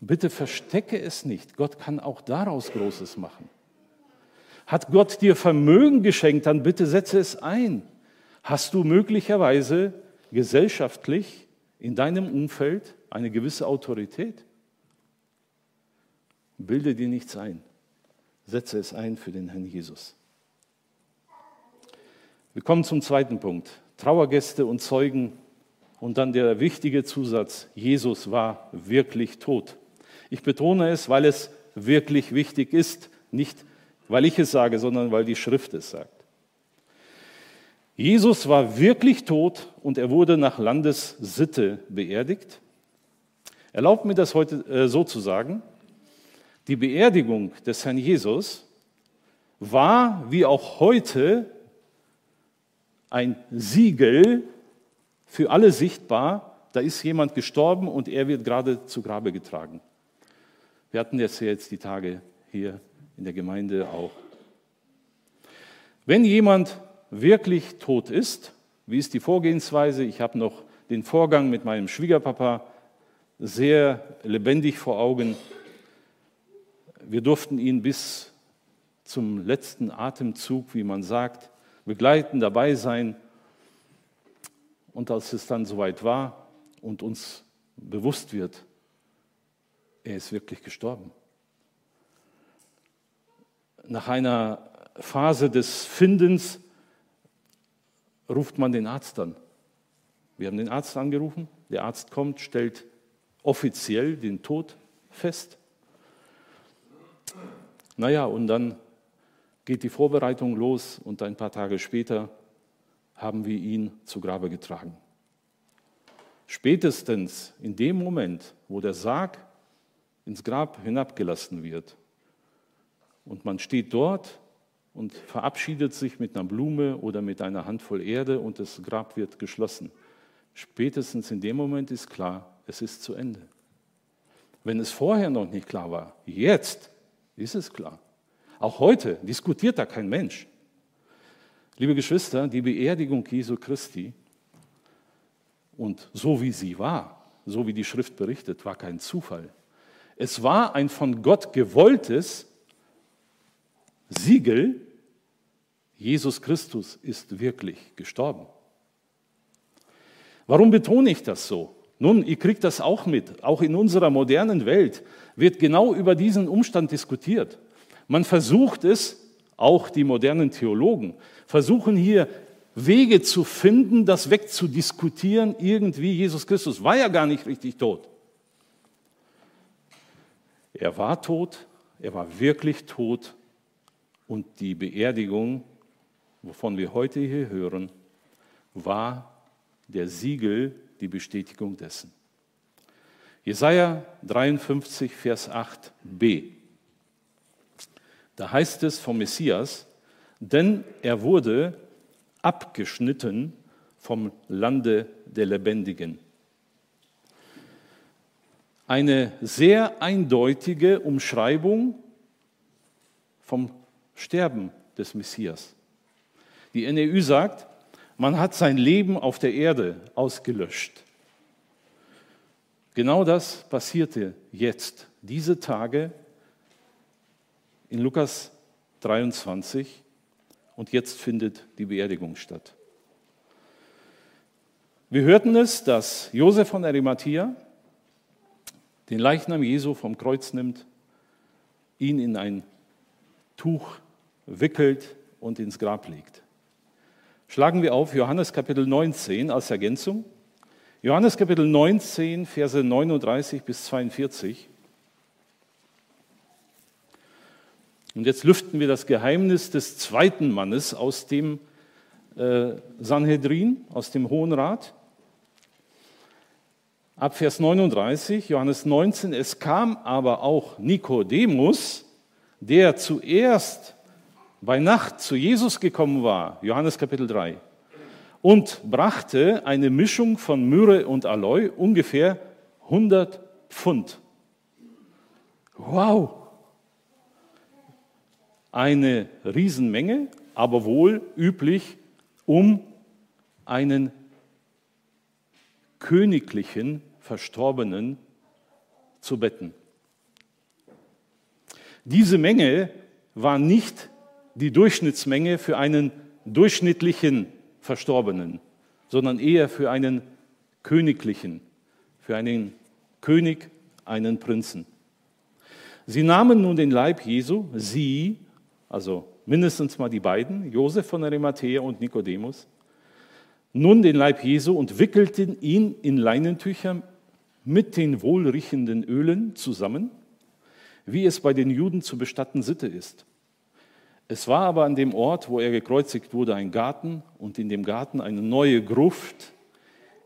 Bitte verstecke es nicht. Gott kann auch daraus Großes machen. Hat Gott dir Vermögen geschenkt, dann bitte setze es ein. Hast du möglicherweise gesellschaftlich in deinem Umfeld eine gewisse Autorität? Bilde dir nichts ein. Setze es ein für den Herrn Jesus. Wir kommen zum zweiten Punkt. Trauergäste und Zeugen Und dann der wichtige Zusatz, Jesus war wirklich tot. Ich betone es, weil es wirklich wichtig ist, nicht weil ich es sage, sondern weil die Schrift es sagt. Jesus war wirklich tot und er wurde nach Landessitte beerdigt. Erlaubt mir das heute äh, so zu sagen. Die Beerdigung des Herrn Jesus war wie auch heute ein Siegel für alle sichtbar. Da ist jemand gestorben und er wird gerade zu Grabe getragen. Wir hatten das jetzt die Tage hier in der Gemeinde auch. Wenn jemand wirklich tot ist, wie ist die Vorgehensweise? Ich habe noch den Vorgang mit meinem Schwiegerpapa sehr lebendig vor Augen. Wir durften ihn bis zum letzten Atemzug, wie man sagt, begleiten, dabei sein. Und als es dann soweit war und uns bewusst wird, er ist wirklich gestorben. Nach einer Phase des Findens ruft man den Arzt an. Wir haben den Arzt angerufen, der Arzt kommt, stellt offiziell den Tod fest. Naja, und dann geht die Vorbereitung los und ein paar Tage später haben wir ihn zu Grabe getragen. Spätestens in dem Moment, wo der Sarg ins Grab hinabgelassen wird und man steht dort und verabschiedet sich mit einer Blume oder mit einer Handvoll Erde und das Grab wird geschlossen. Spätestens in dem Moment ist klar, es ist zu Ende. Wenn es vorher noch nicht klar war, jetzt ist es klar. Auch heute diskutiert da kein Mensch. Liebe Geschwister, die Beerdigung Jesu Christi und so wie sie war, so wie die Schrift berichtet, war kein Zufall. Es war ein von Gott gewolltes Siegel, Jesus Christus ist wirklich gestorben. Warum betone ich das so? Nun, ihr kriegt das auch mit. Auch in unserer modernen Welt wird genau über diesen Umstand diskutiert. Man versucht es, auch die modernen Theologen versuchen hier Wege zu finden, das wegzudiskutieren. Irgendwie, Jesus Christus war ja gar nicht richtig tot. Er war tot, er war wirklich tot und die Beerdigung, wovon wir heute hier hören, war der Siegel, die Bestätigung dessen. Jesaja 53, Vers 8b. Da heißt es vom Messias, denn er wurde abgeschnitten vom Lande der Lebendigen. Eine sehr eindeutige Umschreibung vom Sterben des Messias. Die NEU sagt, man hat sein Leben auf der Erde ausgelöscht. Genau das passierte jetzt, diese Tage in Lukas 23 und jetzt findet die Beerdigung statt. Wir hörten es, dass Josef von Arimathea den Leichnam Jesu vom Kreuz nimmt, ihn in ein Tuch wickelt und ins Grab legt. Schlagen wir auf Johannes Kapitel 19 als Ergänzung. Johannes Kapitel 19, Verse 39 bis 42. Und jetzt lüften wir das Geheimnis des zweiten Mannes aus dem äh, Sanhedrin, aus dem Hohen Rat. Ab Vers 39, Johannes 19, es kam aber auch Nikodemus, der zuerst bei Nacht zu Jesus gekommen war, Johannes Kapitel 3, und brachte eine Mischung von Myrrhe und Aloe, ungefähr 100 Pfund. Wow! Eine Riesenmenge, aber wohl üblich, um einen königlichen Verstorbenen zu betten. Diese Menge war nicht die Durchschnittsmenge für einen durchschnittlichen Verstorbenen, sondern eher für einen königlichen, für einen König, einen Prinzen. Sie nahmen nun den Leib Jesu, sie, also mindestens mal die beiden, Josef von Arimathea und Nikodemus, nun den Leib Jesu und wickelten ihn in Leinentücher mit den wohlriechenden Ölen zusammen, wie es bei den Juden zu bestatten Sitte ist. Es war aber an dem Ort, wo er gekreuzigt wurde, ein Garten und in dem Garten eine neue Gruft,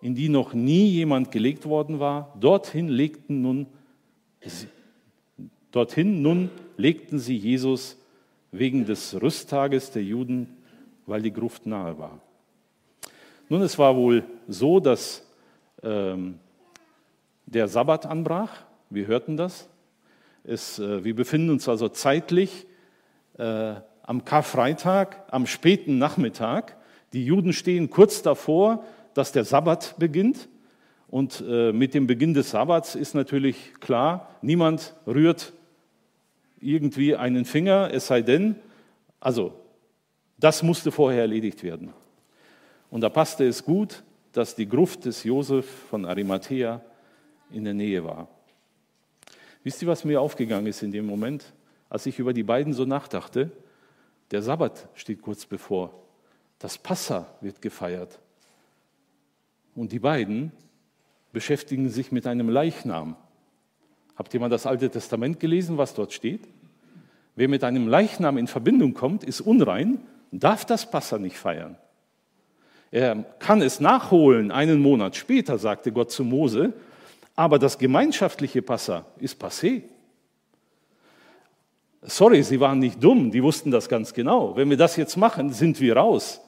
in die noch nie jemand gelegt worden war. Dorthin legten nun, dorthin nun legten sie Jesus wegen des Rüsttages der Juden, weil die Gruft nahe war. Nun, es war wohl so, dass ähm, der Sabbat anbrach. Wir hörten das. Es, äh, wir befinden uns also zeitlich äh, am Karfreitag, am späten Nachmittag. Die Juden stehen kurz davor, dass der Sabbat beginnt. Und äh, mit dem Beginn des Sabbats ist natürlich klar, niemand rührt irgendwie einen Finger, es sei denn, also das musste vorher erledigt werden. Und da passte es gut, dass die Gruft des Josef von Arimathea in der Nähe war. Wisst ihr, was mir aufgegangen ist in dem Moment, als ich über die beiden so nachdachte? Der Sabbat steht kurz bevor. Das Passa wird gefeiert. Und die beiden beschäftigen sich mit einem Leichnam. Habt ihr mal das Alte Testament gelesen, was dort steht? Wer mit einem Leichnam in Verbindung kommt, ist unrein, darf das Passa nicht feiern. Er kann es nachholen einen Monat später, sagte Gott zu Mose, aber das gemeinschaftliche Passa ist passé. Sorry, sie waren nicht dumm, die wussten das ganz genau. Wenn wir das jetzt machen, sind wir raus.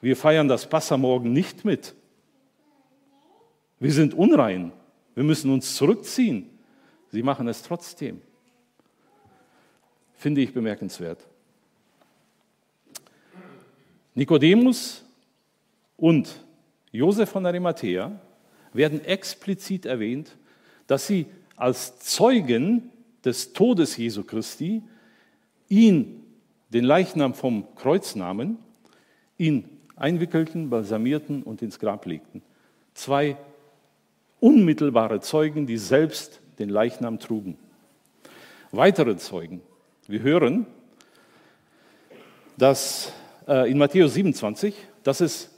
Wir feiern das Passa morgen nicht mit. Wir sind unrein. Wir müssen uns zurückziehen. Sie machen es trotzdem. Finde ich bemerkenswert. Nikodemus und Josef von Arimathea werden explizit erwähnt, dass sie als Zeugen des Todes Jesu Christi ihn, den Leichnam vom Kreuz nahmen, ihn einwickelten, balsamierten und ins Grab legten. Zwei unmittelbare Zeugen, die selbst den Leichnam trugen. Weitere Zeugen. Wir hören, dass äh, in Matthäus 27, dass es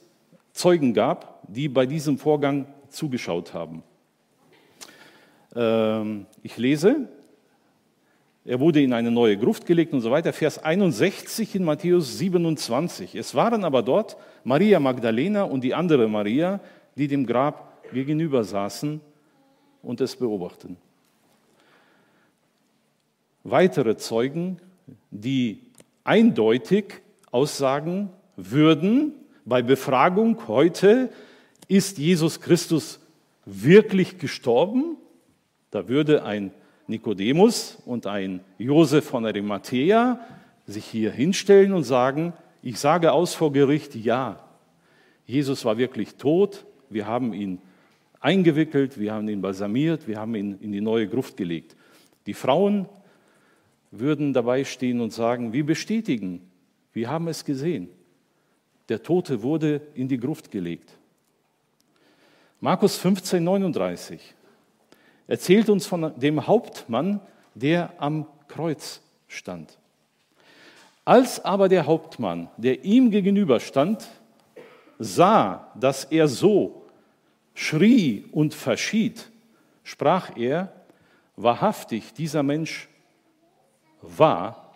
Zeugen gab, die bei diesem Vorgang zugeschaut haben. Ähm, ich lese, er wurde in eine neue Gruft gelegt und so weiter. Vers 61 in Matthäus 27. Es waren aber dort Maria Magdalena und die andere Maria, die dem Grab gegenüber saßen und es beobachten. Weitere Zeugen, die eindeutig aussagen würden, bei Befragung heute, ist Jesus Christus wirklich gestorben? Da würde ein Nikodemus und ein Josef von Arimathea sich hier hinstellen und sagen, ich sage aus vor Gericht, ja, Jesus war wirklich tot, wir haben ihn eingewickelt, wir haben ihn balsamiert, wir haben ihn in die neue Gruft gelegt. Die Frauen würden dabei stehen und sagen, wir bestätigen, wir haben es gesehen. Der Tote wurde in die Gruft gelegt. Markus 15, 39 erzählt uns von dem Hauptmann, der am Kreuz stand. Als aber der Hauptmann, der ihm gegenüber stand, sah, dass er so schrie und verschied, sprach er, wahrhaftig, dieser Mensch war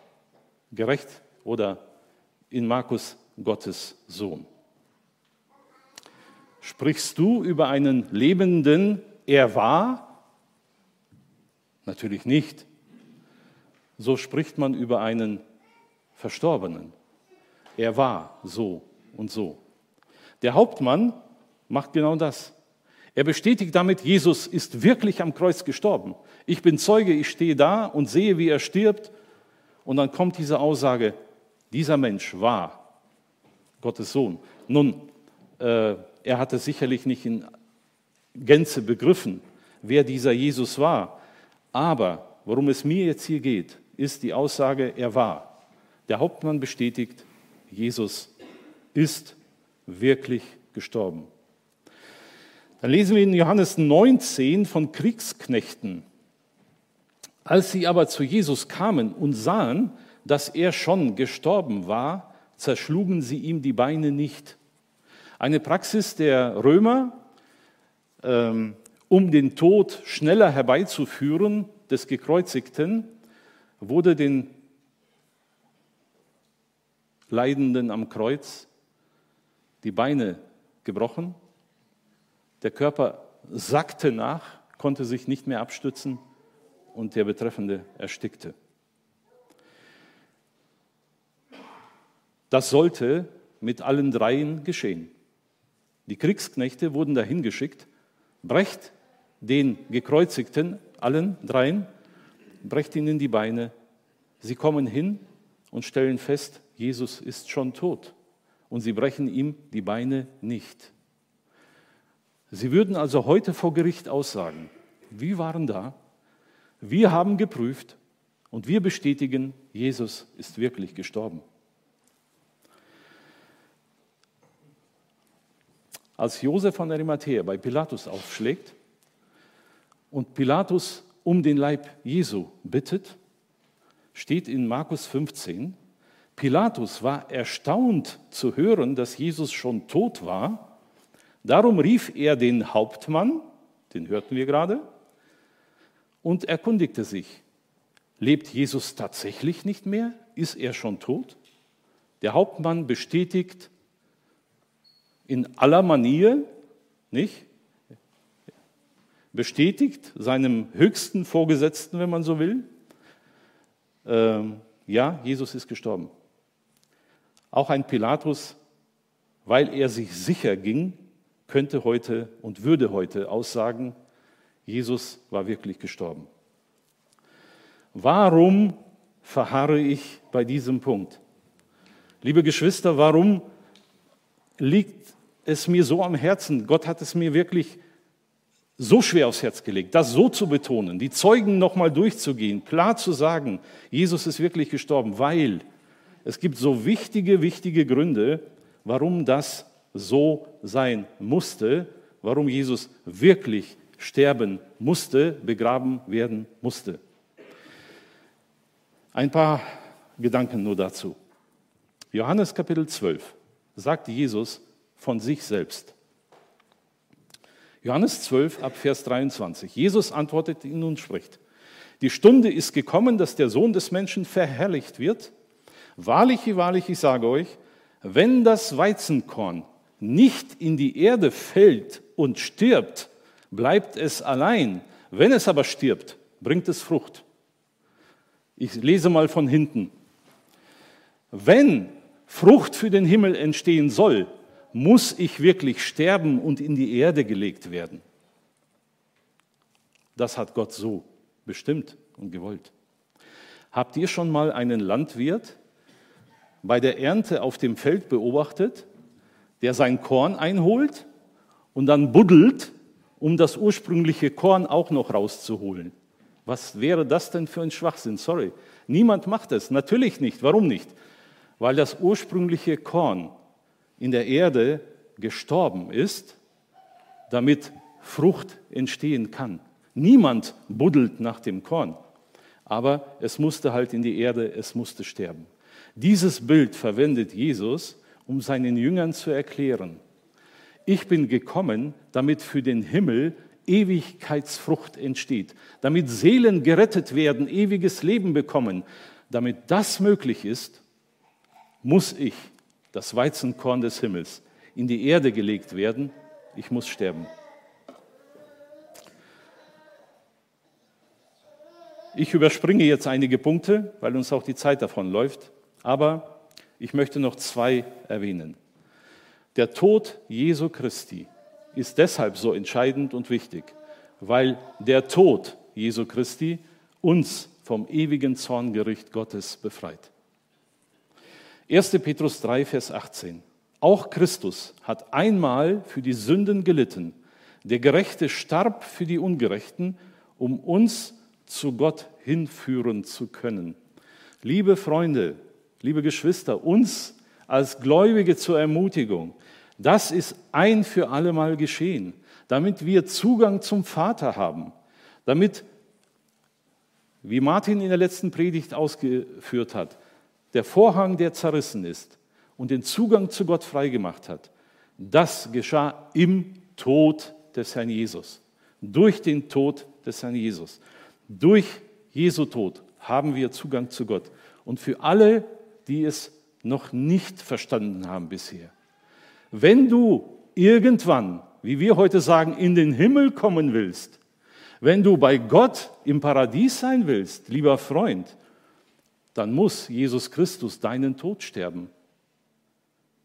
gerecht oder in Markus Gottes Sohn. Sprichst du über einen Lebenden, er war? Natürlich nicht. So spricht man über einen Verstorbenen. Er war so und so. Der Hauptmann macht genau das. Er bestätigt damit, Jesus ist wirklich am Kreuz gestorben. Ich bin Zeuge, ich stehe da und sehe, wie er stirbt. Und dann kommt diese Aussage, dieser Mensch war Gottes Sohn. Nun, äh, er hatte sicherlich nicht in Gänze begriffen, wer dieser Jesus war. Aber worum es mir jetzt hier geht, ist die Aussage, er war. Der Hauptmann bestätigt, Jesus ist wirklich gestorben. Dann lesen wir in Johannes 19 von Kriegsknechten. Als sie aber zu Jesus kamen und sahen, dass er schon gestorben war, zerschlugen sie ihm die Beine nicht. Eine Praxis der Römer, ähm, um den Tod schneller herbeizuführen des Gekreuzigten, wurde den Leidenden am Kreuz die Beine gebrochen, der Körper sackte nach, konnte sich nicht mehr abstützen und der Betreffende erstickte. Das sollte mit allen dreien geschehen. Die Kriegsknechte wurden dahin geschickt, brecht den Gekreuzigten, allen dreien, brecht ihnen die Beine. Sie kommen hin und stellen fest, Jesus ist schon tot. Und sie brechen ihm die Beine nicht. Sie würden also heute vor Gericht aussagen, wir waren da, wir haben geprüft und wir bestätigen, Jesus ist wirklich gestorben. Als Josef von Arimathea bei Pilatus aufschlägt und Pilatus um den Leib Jesu bittet, steht in Markus 15, Pilatus war erstaunt zu hören, dass Jesus schon tot war. Darum rief er den Hauptmann, den hörten wir gerade, und erkundigte sich, lebt Jesus tatsächlich nicht mehr? Ist er schon tot? Der Hauptmann bestätigt, in aller Manier, nicht? Bestätigt seinem höchsten Vorgesetzten, wenn man so will, äh, ja, Jesus ist gestorben. Auch ein Pilatus, weil er sich sicher ging, könnte heute und würde heute aussagen, Jesus war wirklich gestorben. Warum verharre ich bei diesem Punkt? Liebe Geschwister, warum liegt es mir so am Herzen. Gott hat es mir wirklich so schwer aufs Herz gelegt, das so zu betonen, die Zeugen nochmal durchzugehen, klar zu sagen, Jesus ist wirklich gestorben, weil es gibt so wichtige, wichtige Gründe, warum das so sein musste, warum Jesus wirklich sterben musste, begraben werden musste. Ein paar Gedanken nur dazu. Johannes Kapitel 12 sagt Jesus, von sich selbst. Johannes 12 ab Vers 23. Jesus antwortet ihnen und spricht, die Stunde ist gekommen, dass der Sohn des Menschen verherrlicht wird. Wahrlich, wahrlich, ich sage euch, wenn das Weizenkorn nicht in die Erde fällt und stirbt, bleibt es allein. Wenn es aber stirbt, bringt es Frucht. Ich lese mal von hinten. Wenn Frucht für den Himmel entstehen soll, muss ich wirklich sterben und in die Erde gelegt werden? Das hat Gott so bestimmt und gewollt. Habt ihr schon mal einen Landwirt bei der Ernte auf dem Feld beobachtet, der sein Korn einholt und dann buddelt, um das ursprüngliche Korn auch noch rauszuholen? Was wäre das denn für ein Schwachsinn? Sorry. Niemand macht es. Natürlich nicht. Warum nicht? Weil das ursprüngliche Korn in der Erde gestorben ist, damit Frucht entstehen kann. Niemand buddelt nach dem Korn, aber es musste halt in die Erde, es musste sterben. Dieses Bild verwendet Jesus, um seinen Jüngern zu erklären, ich bin gekommen, damit für den Himmel Ewigkeitsfrucht entsteht, damit Seelen gerettet werden, ewiges Leben bekommen. Damit das möglich ist, muss ich das Weizenkorn des Himmels, in die Erde gelegt werden, ich muss sterben. Ich überspringe jetzt einige Punkte, weil uns auch die Zeit davon läuft, aber ich möchte noch zwei erwähnen. Der Tod Jesu Christi ist deshalb so entscheidend und wichtig, weil der Tod Jesu Christi uns vom ewigen Zorngericht Gottes befreit. 1. Petrus 3, Vers 18. Auch Christus hat einmal für die Sünden gelitten. Der Gerechte starb für die Ungerechten, um uns zu Gott hinführen zu können. Liebe Freunde, liebe Geschwister, uns als Gläubige zur Ermutigung, das ist ein für allemal geschehen, damit wir Zugang zum Vater haben, damit, wie Martin in der letzten Predigt ausgeführt hat, der Vorhang, der zerrissen ist und den Zugang zu Gott freigemacht hat, Das geschah im Tod des Herrn Jesus. Durch den Tod des Herrn Jesus. Durch Jesu Tod haben wir Zugang zu Gott. Und für alle, die es noch nicht verstanden haben bisher, wenn du irgendwann, wie wir heute sagen, in den Himmel kommen willst, wenn du bei Gott im Paradies sein willst, lieber Freund, dann muss Jesus Christus deinen Tod sterben.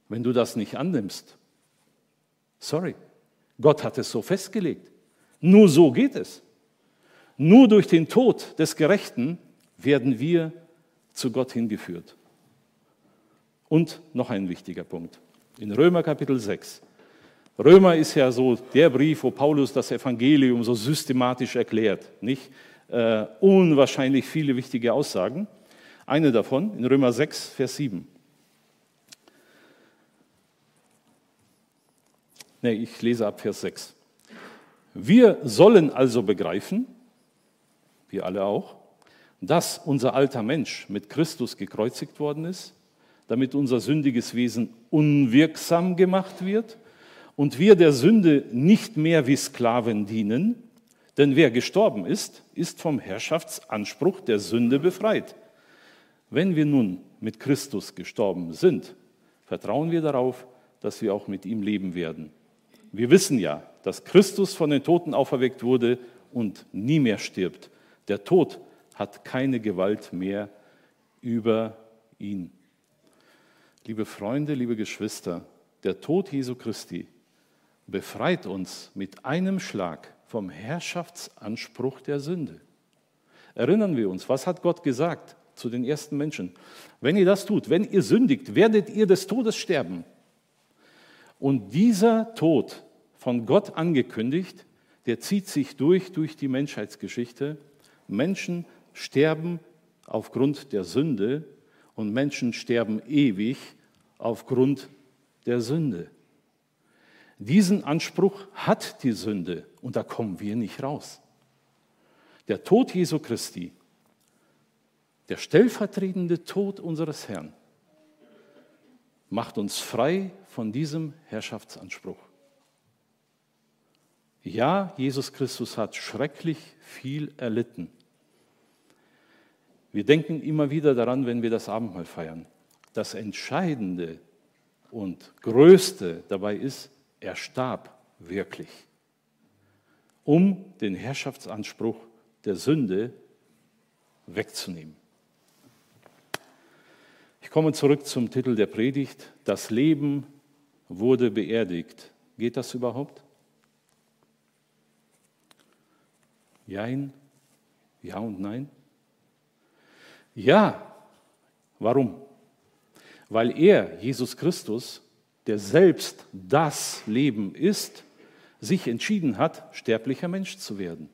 Wenn du das nicht annimmst, sorry, Gott hat es so festgelegt. Nur so geht es. Nur durch den Tod des Gerechten werden wir zu Gott hingeführt. Und noch ein wichtiger Punkt. In Römer Kapitel 6. Römer ist ja so der Brief, wo Paulus das Evangelium so systematisch erklärt. Nicht? Äh, unwahrscheinlich viele wichtige Aussagen. Eine davon in Römer 6, Vers 7. Nee, ich lese ab Vers 6. Wir sollen also begreifen, wir alle auch, dass unser alter Mensch mit Christus gekreuzigt worden ist, damit unser sündiges Wesen unwirksam gemacht wird und wir der Sünde nicht mehr wie Sklaven dienen, denn wer gestorben ist, ist vom Herrschaftsanspruch der Sünde befreit. Wenn wir nun mit Christus gestorben sind, vertrauen wir darauf, dass wir auch mit ihm leben werden. Wir wissen ja, dass Christus von den Toten auferweckt wurde und nie mehr stirbt. Der Tod hat keine Gewalt mehr über ihn. Liebe Freunde, liebe Geschwister, der Tod Jesu Christi befreit uns mit einem Schlag vom Herrschaftsanspruch der Sünde. Erinnern wir uns, was hat Gott gesagt zu den ersten Menschen? Wenn ihr das tut, wenn ihr sündigt, werdet ihr des Todes sterben. Und dieser Tod, von Gott angekündigt, der zieht sich durch, durch die Menschheitsgeschichte. Menschen sterben aufgrund der Sünde und Menschen sterben ewig aufgrund der Sünde. Diesen Anspruch hat die Sünde und da kommen wir nicht raus. Der Tod Jesu Christi, der stellvertretende Tod unseres Herrn, macht uns frei von diesem Herrschaftsanspruch. Ja, Jesus Christus hat schrecklich viel erlitten. Wir denken immer wieder daran, wenn wir das Abendmahl feiern. Das Entscheidende und Größte dabei ist, er starb wirklich, um den Herrschaftsanspruch der Sünde wegzunehmen. Ich komme zurück zum Titel der Predigt. Das Leben wurde beerdigt. Geht das überhaupt? Jein, ja und nein. Ja, warum? Weil er, Jesus Christus, der selbst das Leben ist, sich entschieden hat, sterblicher Mensch zu werden.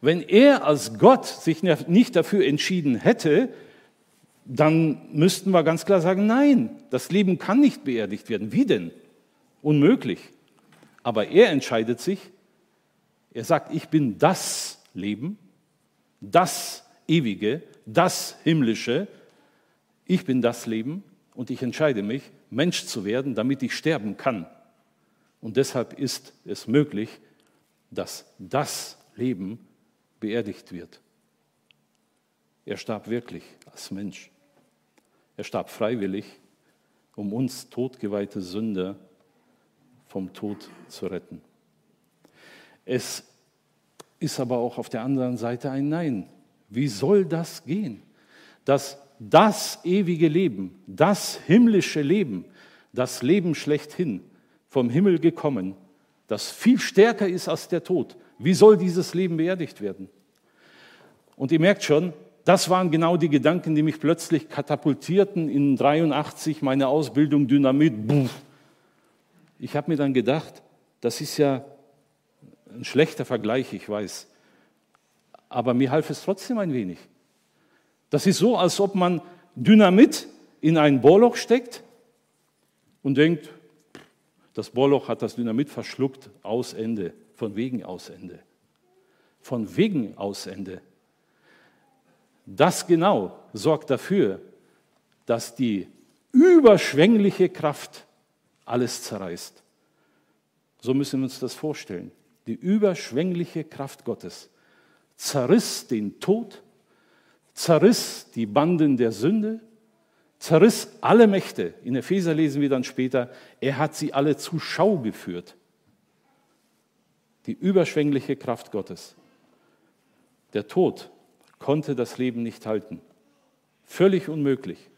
Wenn er als Gott sich nicht dafür entschieden hätte, dann müssten wir ganz klar sagen, nein, das Leben kann nicht beerdigt werden. Wie denn? Unmöglich. Aber er entscheidet sich, er sagt, ich bin das Leben, das Ewige, das Himmlische, ich bin das Leben und ich entscheide mich, Mensch zu werden, damit ich sterben kann. Und deshalb ist es möglich, dass das Leben beerdigt wird. Er starb wirklich als Mensch. Er starb freiwillig, um uns todgeweihte Sünder vom Tod zu retten. Es ist aber auch auf der anderen Seite ein Nein. Wie soll das gehen? Dass das ewige Leben, das himmlische Leben, das Leben schlechthin vom Himmel gekommen, das viel stärker ist als der Tod, wie soll dieses Leben beerdigt werden? Und ihr merkt schon, das waren genau die Gedanken, die mich plötzlich katapultierten in 83, meine Ausbildung Dynamit. Ich habe mir dann gedacht, das ist ja ein schlechter Vergleich, ich weiß. Aber mir half es trotzdem ein wenig. Das ist so, als ob man Dynamit in ein Bohrloch steckt und denkt, das Bohrloch hat das Dynamit verschluckt, aus Ende, von wegen aus Ende. Von wegen aus Ende. Das genau sorgt dafür, dass die überschwängliche Kraft alles zerreißt. So müssen wir uns das vorstellen. Die überschwängliche Kraft Gottes zerriss den Tod, zerriss die Banden der Sünde, zerriss alle Mächte. In Epheser lesen wir dann später, er hat sie alle zur Schau geführt. Die überschwängliche Kraft Gottes. Der Tod konnte das Leben nicht halten. Völlig unmöglich.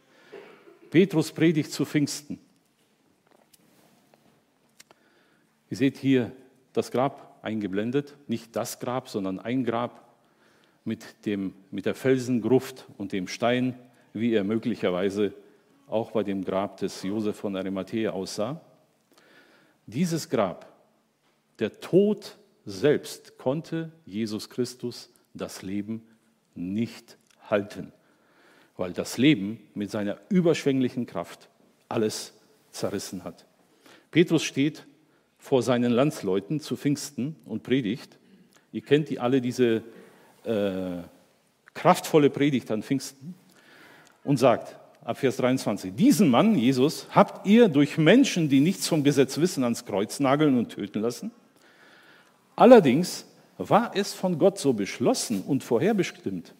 Petrus predigt zu Pfingsten. Ihr seht hier das Grab eingeblendet, nicht das Grab, sondern ein Grab mit, dem, mit der Felsengruft und dem Stein, wie er möglicherweise auch bei dem Grab des Josef von Arimathea aussah. Dieses Grab, der Tod selbst, konnte Jesus Christus das Leben nicht halten, weil das Leben mit seiner überschwänglichen Kraft alles zerrissen hat. Petrus steht vor seinen Landsleuten zu Pfingsten und predigt. Ihr kennt die alle diese äh, kraftvolle Predigt an Pfingsten und sagt, ab Vers 23, diesen Mann, Jesus, habt ihr durch Menschen, die nichts vom Gesetz wissen, ans Kreuz nageln und töten lassen? Allerdings war es von Gott so beschlossen und vorherbestimmt.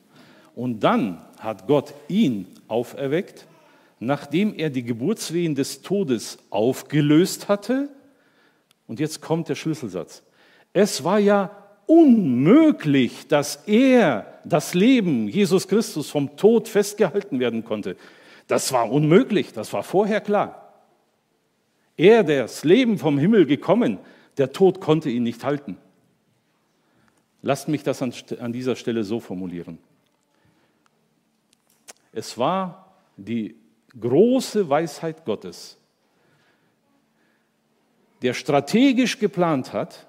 Und dann hat Gott ihn auferweckt, nachdem er die Geburtswehen des Todes aufgelöst hatte. Und jetzt kommt der Schlüsselsatz. Es war ja unmöglich, dass er, das Leben Jesus Christus vom Tod festgehalten werden konnte. Das war unmöglich, das war vorher klar. Er, der das Leben vom Himmel gekommen, der Tod konnte ihn nicht halten. Lasst mich das an dieser Stelle so formulieren. Es war die große Weisheit Gottes, der strategisch geplant hat,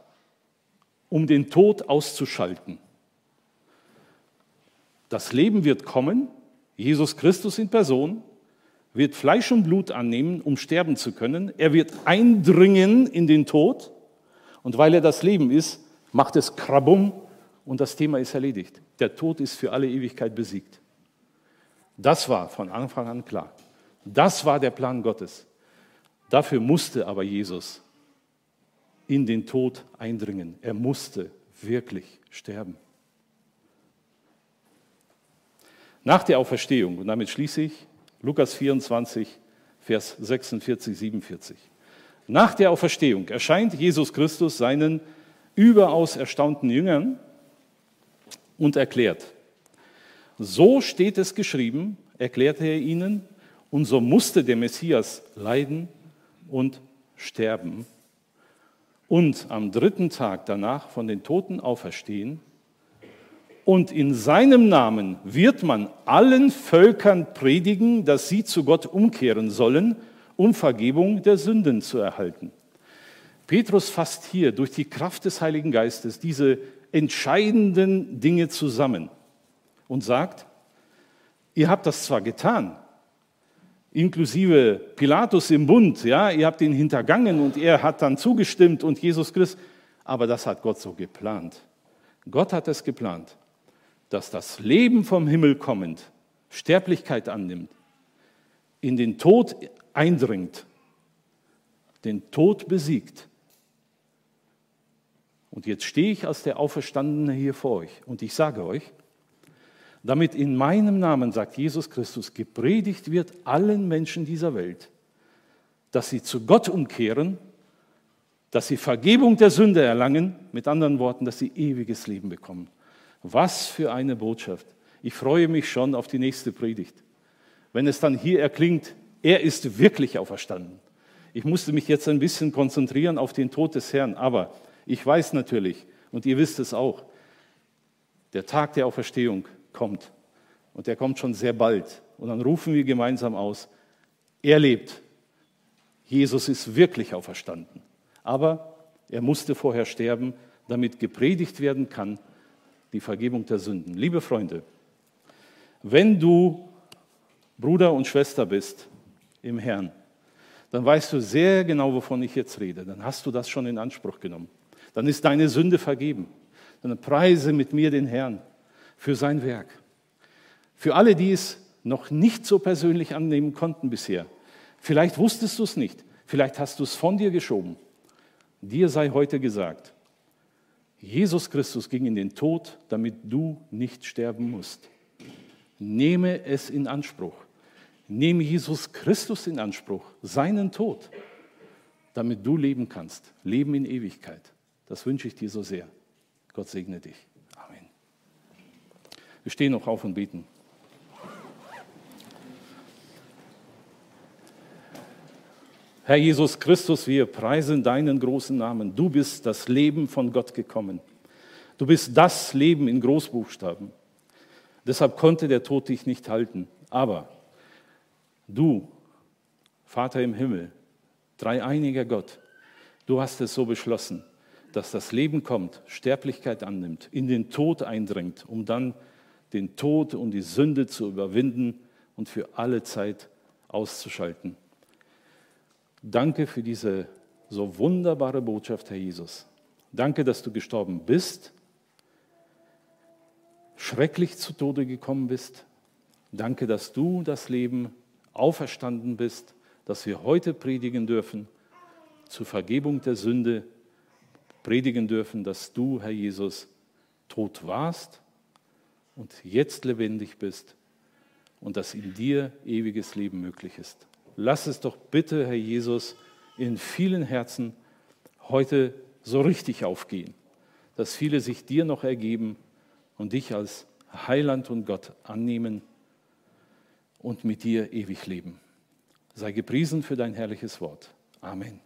um den Tod auszuschalten. Das Leben wird kommen, Jesus Christus in Person wird Fleisch und Blut annehmen, um sterben zu können. Er wird eindringen in den Tod und weil er das Leben ist, macht es Krabum und das Thema ist erledigt. Der Tod ist für alle Ewigkeit besiegt. Das war von Anfang an klar. Das war der Plan Gottes. Dafür musste aber Jesus in den Tod eindringen. Er musste wirklich sterben. Nach der Auferstehung, und damit schließe ich, Lukas 24, Vers 46, 47. Nach der Auferstehung erscheint Jesus Christus seinen überaus erstaunten Jüngern und erklärt, so steht es geschrieben, erklärte er ihnen, und so musste der Messias leiden und sterben und am dritten Tag danach von den Toten auferstehen. Und in seinem Namen wird man allen Völkern predigen, dass sie zu Gott umkehren sollen, um Vergebung der Sünden zu erhalten. Petrus fasst hier durch die Kraft des Heiligen Geistes diese entscheidenden Dinge zusammen und sagt, ihr habt das zwar getan, inklusive Pilatus im Bund, ja, ihr habt ihn hintergangen und er hat dann zugestimmt und Jesus Christus, aber das hat Gott so geplant. Gott hat es geplant, dass das Leben vom Himmel kommend Sterblichkeit annimmt, in den Tod eindringt, den Tod besiegt. Und jetzt stehe ich als der Auferstandene hier vor euch und ich sage euch, damit in meinem Namen, sagt Jesus Christus, gepredigt wird allen Menschen dieser Welt, dass sie zu Gott umkehren, dass sie Vergebung der Sünde erlangen, mit anderen Worten, dass sie ewiges Leben bekommen. Was für eine Botschaft. Ich freue mich schon auf die nächste Predigt. Wenn es dann hier erklingt, er ist wirklich auferstanden. Ich musste mich jetzt ein bisschen konzentrieren auf den Tod des Herrn, aber ich weiß natürlich, und ihr wisst es auch, der Tag der Auferstehung kommt. Und der kommt schon sehr bald. Und dann rufen wir gemeinsam aus, er lebt. Jesus ist wirklich auferstanden. Aber er musste vorher sterben, damit gepredigt werden kann, die Vergebung der Sünden. Liebe Freunde, wenn du Bruder und Schwester bist im Herrn, dann weißt du sehr genau, wovon ich jetzt rede. Dann hast du das schon in Anspruch genommen. Dann ist deine Sünde vergeben. Dann preise mit mir den Herrn für sein Werk. Für alle, die es noch nicht so persönlich annehmen konnten bisher, vielleicht wusstest du es nicht. Vielleicht hast du es von dir geschoben. Dir sei heute gesagt, Jesus Christus ging in den Tod, damit du nicht sterben musst. Nehme es in Anspruch. Nehme Jesus Christus in Anspruch, seinen Tod, damit du leben kannst. Leben in Ewigkeit. Das wünsche ich dir so sehr. Gott segne dich. Wir stehen noch auf und beten. Herr Jesus Christus, wir preisen deinen großen Namen. Du bist das Leben von Gott gekommen. Du bist das Leben in Großbuchstaben. Deshalb konnte der Tod dich nicht halten. Aber du, Vater im Himmel, dreieiniger Gott, du hast es so beschlossen, dass das Leben kommt, Sterblichkeit annimmt, in den Tod eindringt, um dann den Tod und die Sünde zu überwinden und für alle Zeit auszuschalten. Danke für diese so wunderbare Botschaft, Herr Jesus. Danke, dass du gestorben bist, schrecklich zu Tode gekommen bist. Danke, dass du das Leben auferstanden bist, dass wir heute predigen dürfen, zur Vergebung der Sünde predigen dürfen, dass du, Herr Jesus, tot warst und jetzt lebendig bist und dass in dir ewiges Leben möglich ist. Lass es doch bitte, Herr Jesus, in vielen Herzen heute so richtig aufgehen, dass viele sich dir noch ergeben und dich als Heiland und Gott annehmen und mit dir ewig leben. Sei gepriesen für dein herrliches Wort. Amen.